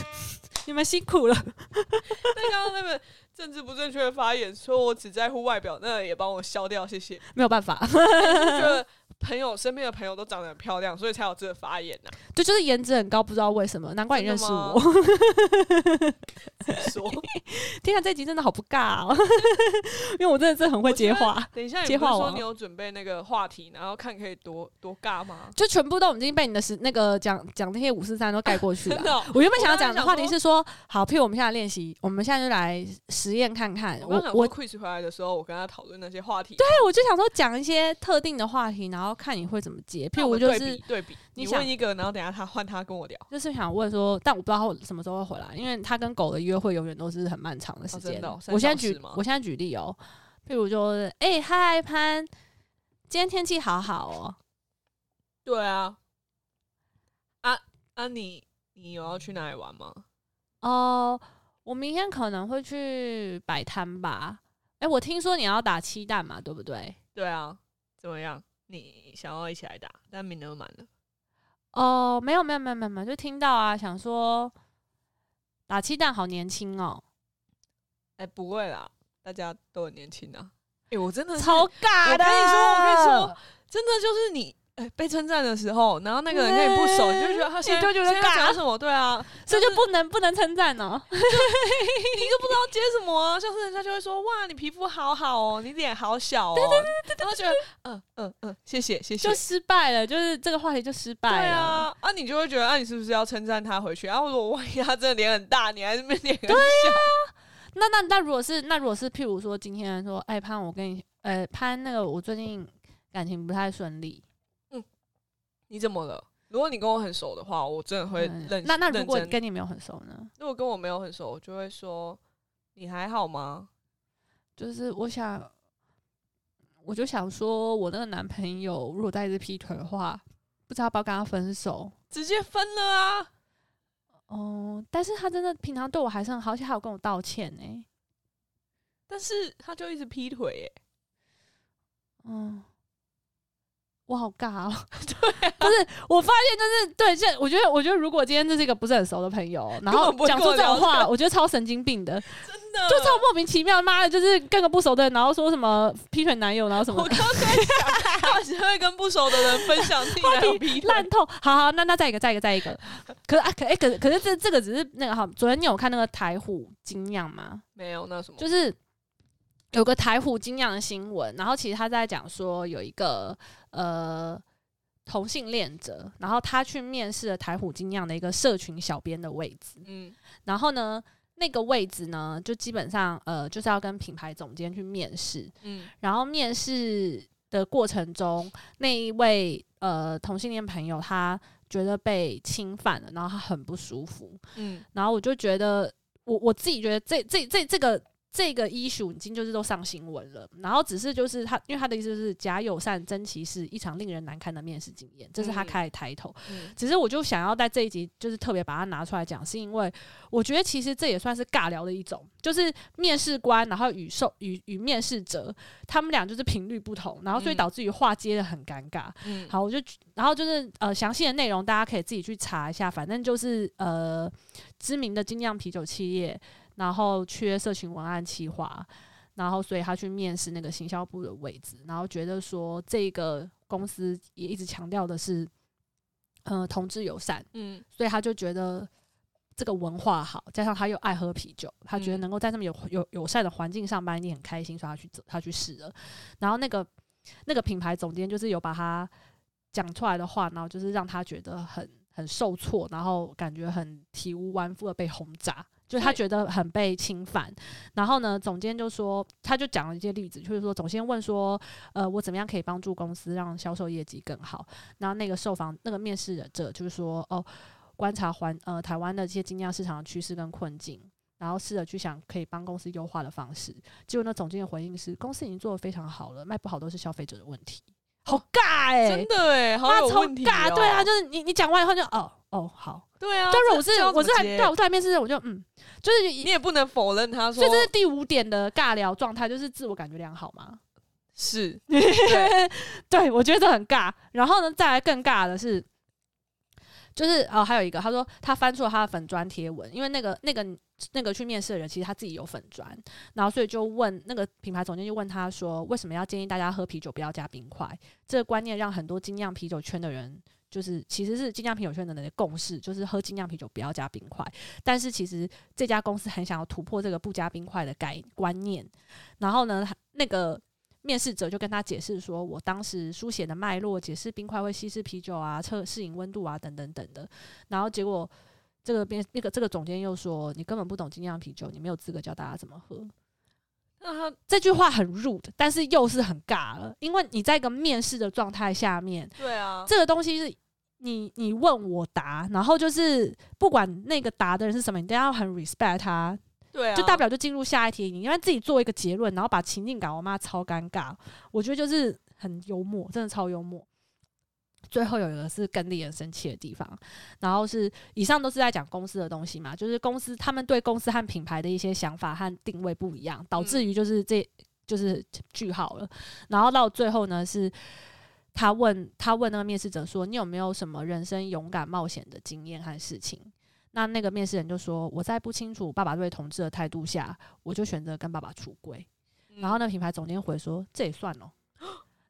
你们辛苦了。那刚刚那个政治不正确的发言，说我只在乎外表，那也帮我消掉，谢谢。没有办法，就朋友身边的朋友都长得很漂亮，所以才有这个发言呐、对，就是颜值很高，不知道为什么，难怪你认识我。说天啊，这集真的好不尬哦，因为我真的是很会接话，等一下，你接话说你有准备那个话题，然后看可以多多尬吗？就全部都已经被你的时那个讲讲那些五四三都盖过去了 真。的哦、我原本想要讲的话题是说，好，譬如我们现在练习，我们现在就来实验看看。我我 quiz 回来的时候，我跟他讨论那些话题。对，我就想说讲一些特定的话题，然后看你会怎么接。譬如我就是比对比，你问一个，然后等下他换他跟我聊。就是想问说，但我不知道他什么时候会回来，因为他跟狗的约会永远都是很漫长的时间。哦哦我现在举我现在举例哦，譬如就是，哎、嗨潘，今天天气好好哦。对啊，啊啊你你有要去哪里玩吗？哦，我明天可能会去摆摊吧。哎、我听说你要打七蛋嘛，对不对？对啊，怎么样？你想要一起来打，但名额满了。哦，没有没有没有没有就听到啊，想说打气弹好年轻哦，哎、不会啦，大家都很年轻啊。哎、我真的超尬的。我跟你说我跟你说，真的就是你。哎、被称赞的时候，然后那个人跟你不熟，你就觉得他现在你就觉得尬讲什么？对啊，所以就不能不能称赞呢。你就不知道接什么啊。像是人家就会说：“哇，你皮肤好好哦，你脸好小哦。”对对对然后觉得嗯嗯嗯，谢谢谢谢就。失败了，就是这个话题就失败了。啊，啊，你就会觉得，啊，你是不是要称赞他回去？然、后如果万一他真的脸很大，你还是没脸很小，那那那如果是那如果是譬如说今天说，哎潘，我跟你呃潘那个我最近感情不太顺利，你怎么了？如果你跟我很熟的话，我真的会嗯认。那那如果跟你没有很熟呢？如果跟我没有很熟，我就会说你还好吗？就是我想，我就想说，我那个男朋友如果再一直劈腿的话，不知道要不要跟他分手。直接分了啊！哦、但是他真的平常对我还是很好，而且还有跟我道歉呢、但是他就一直劈腿耶、嗯，我好尬哦。对、不是，我发现就是对，这我觉得，我觉得如果今天这是一个不是很熟的朋友，然后讲出这种话，我觉得超神经病的，真的，就超莫名其妙，妈的，就是跟个不熟的人，然后说什么劈腿男友，然后什么我刚刚在想，他只会跟不熟的人分享自己男友劈腿。烂透。好好，那那再一个，再一个，再一个。可是啊，可哎、可是可是这这个只是那个哈，昨天你有看那个台虎精酿吗？没有那什么，就是有个台虎精酿的新闻，然后其实他在讲说有一个呃同性恋者，然后他去面试了台虎精酿的一个社群小编的位置，嗯。然后呢。那个位置呢，就基本上呃，就是要跟品牌总监去面试，嗯。然后面试的过程中，那一位呃同性恋朋友他觉得被侵犯了，然后他很不舒服，嗯。然后我就觉得我我自己觉得这这这这个这个 issue 已经就是都上新闻了，然后只是就是他，因为他的意思就是假友善真歧视一场令人难堪的面试经验，这是他嗯开的抬头。嗯只是我就想要在这一集就是特别把它拿出来讲，是因为我觉得其实这也算是尬聊的一种，就是面试官然后与受与与面试者他们俩就是频率不同，然后所以嗯导致于话接的很尴尬。嗯，好，我就然后就是呃详细的内容大家可以自己去查一下，反正就是呃知名的精酿啤酒企业，然后缺社群文案企划，然后所以他去面试那个行销部的位置，然后觉得说这个公司也一直强调的是呃同志友善，嗯所以他就觉得这个文化好，加上他又爱喝啤酒，他觉得嗯能够在这么有有友善的环境上班，一定很开心，所以他去走，他去试了。然后那个那个品牌总监就是有把他讲出来的话，然后就是让他觉得很很受挫，然后感觉很体无完肤的被轰炸。就他觉得很被侵犯，然后呢，总监就说，他就讲了一些例子，就是说，总监问说，呃，我怎么样可以帮助公司让销售业绩更好？然后那个受访那个面试者就是说，哦，观察环呃台湾的这些精酿市场的趋势跟困境，然后试着去想可以帮公司优化的方式。结果呢，总监的回应是，公司已经做得非常好了，卖不好都是消费者的问题。好尬哎、真的哎，好妈超有问题尬，哦。对啊，就是你你讲完以后就哦哦好，对啊，就是我是我是在对我在面试，我就嗯，就是你也不能否认他说所以这是第五点的尬聊状态，就是自我感觉良好嘛。是。对，我觉得这很尬。然后呢，再来更尬的是，就是哦，还有一个，他说他翻出了他的粉砖贴文，因为那个那个那个去面试的人其实他自己有粉砖，然后所以就问那个品牌总监就问他说，为什么要建议大家喝啤酒不要加冰块？这个观念让很多精酿啤酒圈的人。就是其实是精酿啤酒圈的人的共识，就是喝精酿啤酒不要加冰块。但是其实这家公司很想要突破这个不加冰块的概观念。然后呢，那个面试者就跟他解释说，我当时书写的脉络，解释冰块会稀释啤酒啊，测适应温度啊，等等等的。然后结果这个边那个这个总监又说，你根本不懂精酿啤酒，你没有资格教大家怎么喝。那他这句话很 rude，但是又是很尬了，因为你在一个面试的状态下面，对啊，这个东西是你你问我答，然后就是不管那个答的人是什么，你都要很 respect 他，对啊，就大不了就进入下一题，你因为自己做一个结论，然后把情境搞我妈超尴尬，我觉得就是很幽默，真的超幽默。最后有一个是更令人生气的地方，然后是以上都是在讲公司的东西嘛，就是公司他们对公司和品牌的一些想法和定位不一样，导致于就是这就是句号了。然后到最后呢是。他问他问那个面试者说：“你有没有什么人生勇敢冒险的经验和事情？”那那个面试人就说：“我在不清楚爸爸对同志的态度下，我就选择跟爸爸出柜。”嗯然后那，品牌总监回说：“这也算哦。”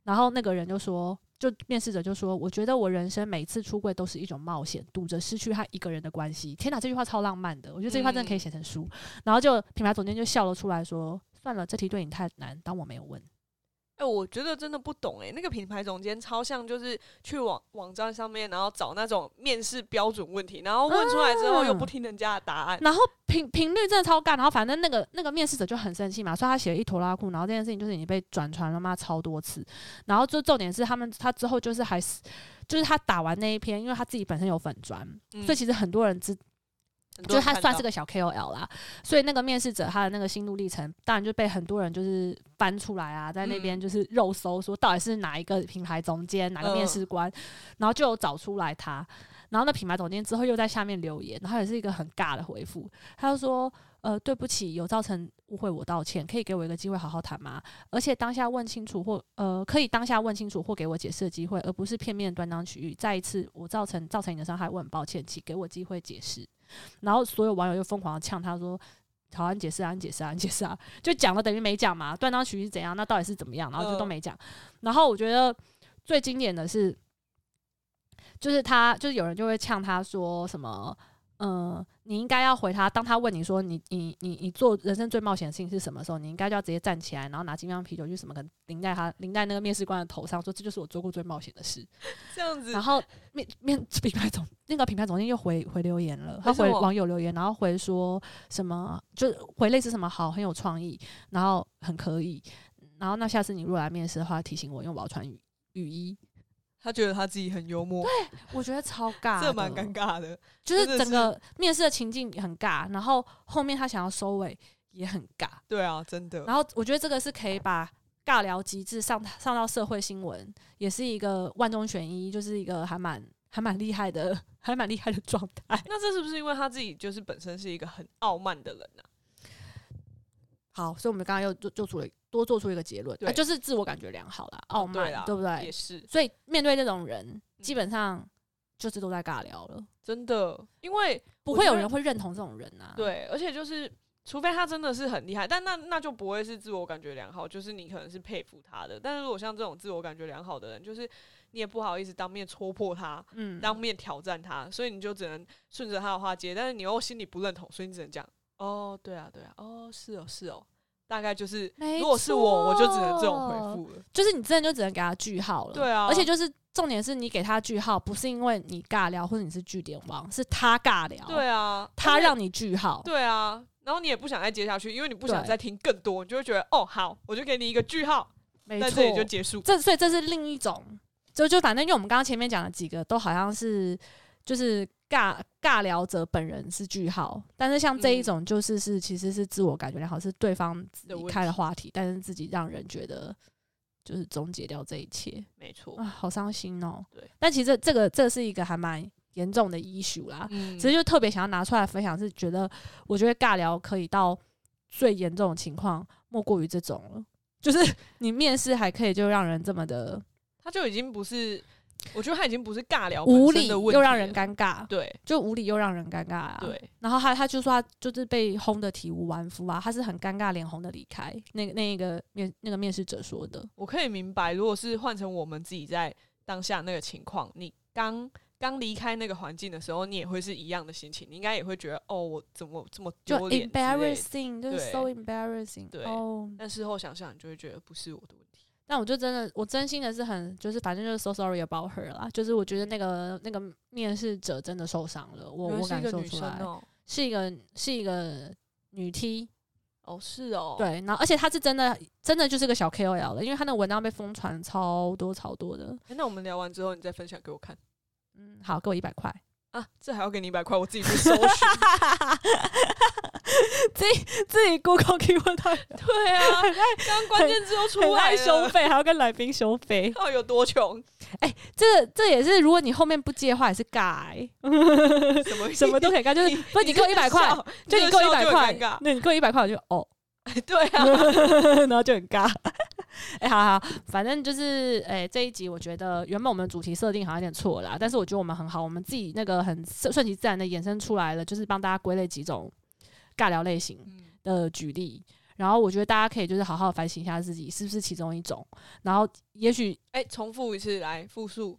然后那个人就说：“就面试者就说，我觉得我人生每次出柜都是一种冒险，赌着失去他一个人的关系。天哪，这句话超浪漫的，我觉得这句话真的可以写成书。然后就品牌总监就笑了出来说：“算了，这题对你太难，当我没有问。”哎、我觉得真的不懂哎、那个品牌总监超像就是去网网站上面，然后找那种面试标准问题，然后问出来之后又不听人家的答案。然后频频率真的超干，然后反正那个那个面试者就很生气嘛，所以他写了一坨拉裤，然后这件事情就是已经被转传了嘛超多次，然后就重点是他们他之后就是还是就是他打完那一篇，因为他自己本身有粉砖，嗯所以其实很多人知很就是他算是个小 KOL 啦，所以那个面试者他的那个心路历程，当然就被很多人就是翻出来啊，在那边嗯就是肉搜说到底是哪一个品牌总监、哪个面嗯试官，然后就有找出来他，然后那品牌总监之后又在下面留言，然后也是一个很尬的回复，他就说。呃，对不起，有造成误会，我道歉。可以给我一个机会好好谈吗？而且当下问清楚或呃，可以当下问清楚或给我解释的机会，而不是片面断章取义。再一次，我造成造成你的伤害，我很抱歉，请给我机会解释。然后所有网友就疯狂的呛他说：“好啊，你解释啊，你解释啊，你解释啊！” 就讲了等于没讲嘛，断章取义是怎样？那到底是怎么样？然后就都嗯没讲。然后我觉得最经典的是，就是他，就是有人就会呛他说什么。嗯，你应该要回他。当他问你说你你你你做人生最冒险的事情是什么时候，你应该就要直接站起来，然后拿精酿啤酒去什么，可能淋在他淋在那个面试官的头上，说这就是我做过最冒险的事。这样子然，后面面品牌总那个品牌总监又回回留言了，他回网友留言，然后回说什么就回类似什么好很有创意，然后很可以，然后那下次你如果来面试的话，提醒我，因为我要穿雨雨衣。他觉得他自己很幽默，对我觉得超尬，这蛮尴，尬的。就是整个面试的情境很尬，然后后面他想要收尾也很尬，对啊，真的。然后我觉得这个是可以把尬聊极致上上到社会新闻，也是一个万中选一，就是一个还蛮还蛮厉害的，还蛮厉害的状态。那这是不是因为他自己就是本身是一个很傲慢的人呢、好，所以我们刚刚又做做出了多做出一个结论，对啊就是自我感觉良好啦，傲慢，对啦，对不对也？是所以面对这种人，基本上就是都在尬聊了，真的，因为不会有人会认同这种人啊。，对，而且就是除非他真的是很厉害，但那那就不会是自我感觉良好，就是你可能是佩服他的。但是如果像这种自我感觉良好的人，就是你也不好意思当面戳破他，嗯，当面挑战他，所以你就只能顺着他的话接，但是你又心里不认同，所以你只能讲哦，对啊，对啊，哦，是哦，是哦，大概就是如果是我，我就只能这种回复了。就是你真的就只能给他句号了。对啊，而且就是重点是你给他句号，不是因为你尬聊或者你是据点王，是他尬聊，对啊，他让你句号。对啊，然后你也不想再接下去，因为你不想再听更多，你就会觉得哦，好，我就给你一个句号，没错在这里就结束。这所以这是另一种，就就反正因为我们刚刚前面讲的几个都好像是就是尬尬聊者本人是句号，但是像这一种就是是其实是自我感觉良好，是对方自己的问题开了话题，但是自己让人觉得就是终结掉这一切没错啊，，好伤心哦。对，但其实这这个这是一个还蛮严重的 issue 啦，嗯只是就特别想要拿出来分享，是觉得我觉得尬聊可以到最严重的情况，莫过于这种了。就是 你面试还可以就让人这么的他就已经不是，我觉得他已经不是尬聊无理，的问又让人尴尬，对就无理又让人尴尬啊。。对，然后他他就说他就是被轰得体无完肤啊，他是很尴尬脸红的离开。那个那一个面那个面试者说的，我可以明白，如果是换成我们自己在当下那个情况，你刚刚离开那个环境的时候，你也会是一样的心情，你应该也会觉得哦，我怎么这么就 embarrassing，就是 so embarrassing。对哦，但事后想想，你就会觉得不是我的问题。但我就真的，我真心的是很，就是反正就是 so sorry about her 啦。就是我觉得那个那个面试者真的受伤了，我我感受出来，是一个是一个女 T，哦是哦，，对，然后而且她是真的真的就是个小 KOL 了，因为她那文章被疯传超多超多的。那我们聊完之后，你再分享给我看嗯，好，给我一百块，啊，这还要给你一百块，我自己去搜寻。自己 Google keyword 太对啊，刚刚关键字都出很来爱收，费，还要跟来宾收费。到底有多穷？哎这这也是，如果你后面不接的话，也是尬、欸，什么什么都可以干，就是不你给我一百块，，就你给我一百块那你给我一百块，我就哦，对啊，然后就很尬。哎、好好，反正就是哎、这一集我觉得原本我们主题设定好像有点错啦，但是我觉得我们很好，我们自己那个很顺顺其自然的衍生出来了，就是帮大家归类几种尬聊类型嗯的举例。然后我觉得大家可以就是好好反省一下自己是不是其中一种，然后也许哎，重复一次来复述，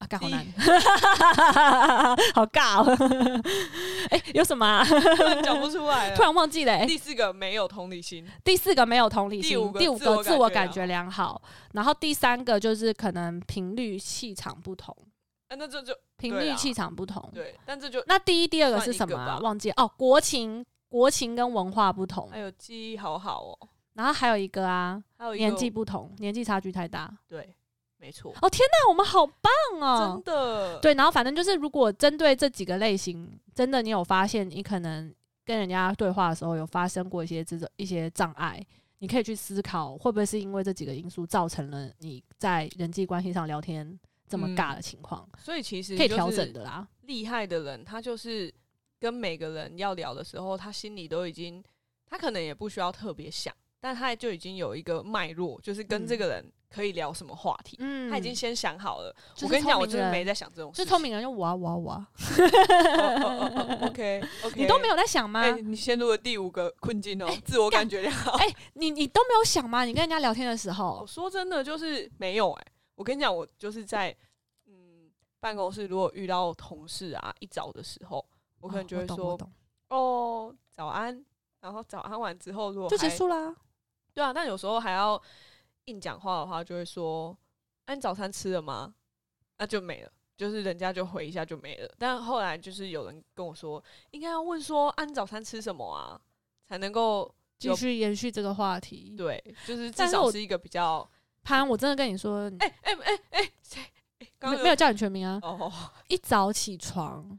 啊，尬好第一难，好尬哦。哎、有什么、啊？讲不出来了。突然忘记了、欸。第四个没有同理心，第四个没有同理心，第五个自我感觉良好，然后第三个就是可能频率气场不同，啊，那这就频率气场不同。对，但这就那第一、第二个是什么、啊？忘记哦，国情、国情跟文化不同哎呦记忆好好哦，然后还有一个啊，还有年纪不同，年纪差距太大。对，没错，哦天哪，我们好棒哦真！的，对，然后反正就是，如果针对这几个类型，真的你有发现，你可能跟人家对话的时候有发生过一些这种一些障碍，你可以去思考，会不会是因为这几个因素造成了你在人际关系上聊天这么尬的情况，所以其实可以调整的啦。厉害的人，他就是跟每个人要聊的时候，他心里都已经，他可能也不需要特别想，但他就已经有一个脉络，就是跟嗯这个人可以聊什么话题，嗯他已经先想好了。就是我跟你讲，我聪明人就是没在想这种事情。就聪明人就哇哇哇，OK OK，你都没有在想吗？哎、你陷入了第五个困境哦，自我感觉良好。哎、你你都没有想吗？你跟人家聊天的时我候，说真的，就是没有哎、我跟你讲，我就是在嗯办公室，如果遇到同事啊，一早的时候，我可能就会说、哦早安，然后早安完之后，如果就结束啦。对啊，但有时候还要硬讲话的话，就会说：“哎、你早餐吃了吗？”那就没了，就是人家就回一下就没了。但后来就是有人跟我说，应该要问说：“啊，你早餐吃什么啊？”才能够继续延续这个话题。对，就是至少是一个比较潘，我真的跟你说，哎哎哎哎，刚没有叫你全名啊，哦，一早起床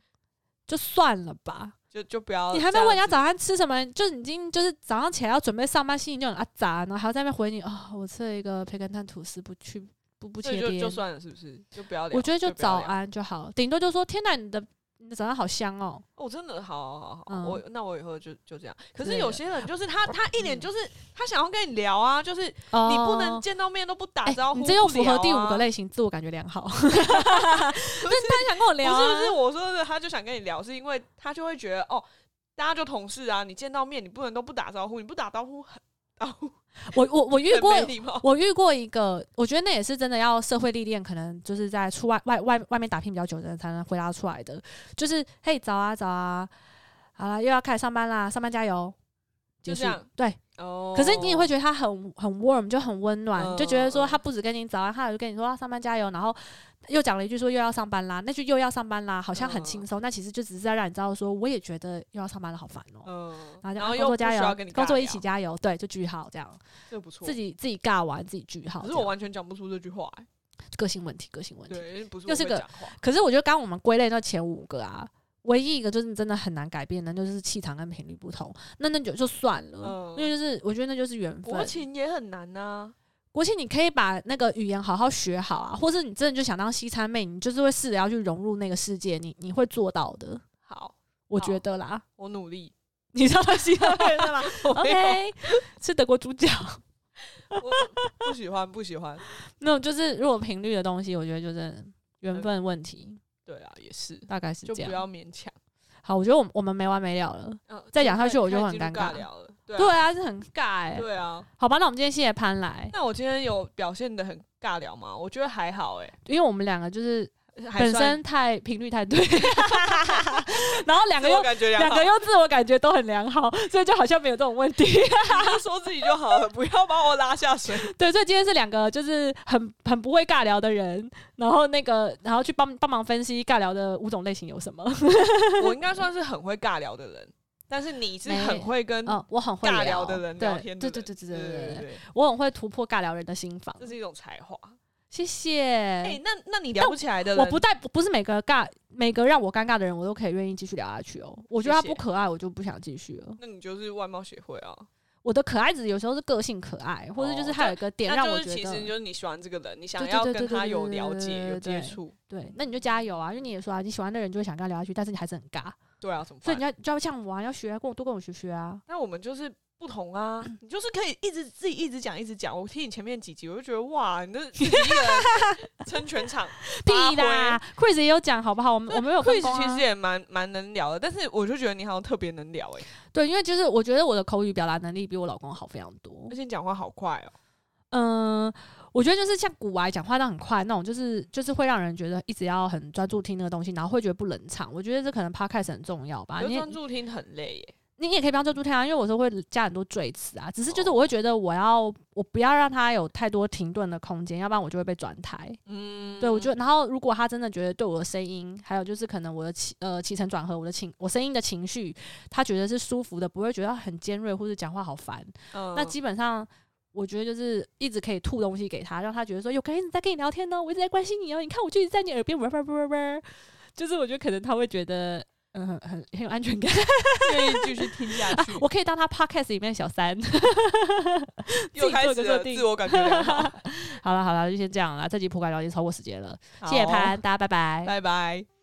就算了吧。就就不要你还没问人家早餐吃什么，就已经就是早上起来要准备上班，心情就很阿杂，然后还要在那边回你啊、我吃了一个培根蛋吐司，不去不不子，切边就就。算了，是不是？就不要。我觉得就早。安就好，顶多就说天哪，你的你的早上好香哦。我、真的好好好我那我以后就就这样。可是有些人就是他，他一脸就是他想要跟你聊啊，就是哦你不能见到面都不打哎招呼、你这又符合第五个类。类型，自我感觉良好。不是他想跟我聊、啊，不是不是，我说的，他就想跟你聊，是因为他就会觉得哦，大家就同事啊，你见到面你不能都不打招呼，你不打招呼很 我我我遇过。我遇过一个，我觉得那也是真的要社会历练，可能就是在出外外外外面打拼比较久的人才能回答出来的。就是嘿，早啊早啊，好了，又要开始上班啦，上班加油。结束就这样对，哦可是你也会觉得他很很 warm，就很温暖，嗯就觉得说他不止跟你早安，他有跟你说要上班加油，然后又讲了一句说又要上班啦，那句又要上班啦，好像很嗯轻松，那其实就只是在让你知道说，我也觉得又要上班了，好烦哦、嗯，然后就工作加油工作一起加油，对，就句号这样，这不错。自己自己尬完自己句号。可是我完全讲不出这句话、欸，个性问题，个性问题。对，不是又是个。可是我觉得刚刚我们归类那前五个啊，唯一一个就是真的很难改变的，就是气场跟频率不同。那那就就算了，嗯因为就是我觉得那就是缘分国。情也很难呐、国庆你可以把那个语言好好学好啊，或是你真的就想当西餐妹，你就是会试着要去融入那个世界，你你会做到的，好，我觉得啦。我努力。你知道西餐妹对吗 我没有？OK，吃德国猪脚我不喜欢，不喜欢。那种就是如果频率的东西，我觉得就是缘分问题，对啊，也是，大概是就不这样。要勉强。好，我觉得我们我们没完没了了。嗯，再讲下去我就很尴尬尬聊了。对对啊，啊，是很尬哎、对啊。好吧，那我们今天谢谢潘来，那我今天有表现的很尬聊吗？我觉得还好、哎，因为我们两个就是本身太频率太对，然后两个又两个又自我感觉都很良好，所以就好像没有这种问题，就说自己就好了，不要把我拉下水。对，所以今天是两个就是很很不会尬聊的人，然后那个然后去帮帮忙分析尬聊的五种类型有什么。我应该算是很会尬聊的人，但是你是很会跟，我很会尬聊的人聊天的，对对对对对对对，我很会突破尬聊人的心房，这是一种才华。谢谢。哎、那那你聊不起来的人，我不带不是每个尬每个让我尴尬的人，我都可以愿意继续聊下去哦。我觉得他不可爱，我就不想继续了。那你就是外貌协会啊。我的可爱值有时候是个性可爱，或者就是他有一个点让我觉得，其实就是你喜欢这个人，你想要跟他有了解、有接触。对，那你就加油啊！因为你也说啊，你喜欢的人就会想跟他聊下去，但是你还是很尬，对啊，怎么？所以你要就要像我啊，要学啊，跟我多跟我学学啊。那我们就是不同啊，你就是可以一直自己一直讲一直讲。我听你前面几集，我就觉得哇，你这自己一个人撑全场，屁啦，Chris 也有讲好不好？我们我们有分 Chris 工啊其实也蛮蛮能聊的，但是我就觉得你好像特别能聊哎、对，因为就是我觉得我的口语表达能力比我老公好非常多而。且你讲话好快哦、嗯，我觉得就是像古玩讲话都很快那种，就是就是会让人觉得一直要很专注听那个东西，然后会觉得不冷场。我觉得这可能 podcast 很重要吧。专注听很累耶、你也可以不要专注听啊，因为我说会加很多赘词啊，只是就是哦我会觉得我要我不要让他有太多停顿的空间，要不然我就会被转台。嗯，对我觉得，然后如果他真的觉得对我的声音，还有就是可能我的起呃起承转合，我的情我声音的情绪，他觉得是舒服的，不会觉得很尖锐或者讲话好烦。嗯那基本上。我觉得就是一直可以吐东西给他，让他觉得说有个人一直在跟你聊天呢，我一直在关心你哦。你看我就一直在你耳边，啵啵啵啵啵，就是我觉得可能他会觉得嗯很很很有安全感。愿意继续听下去，我可以当他 podcast 里面的小三。又开始了自我感觉良好。好了好了，就先这样了，这集普感聊已经超过时间了，谢谢潘，大家拜拜。拜拜。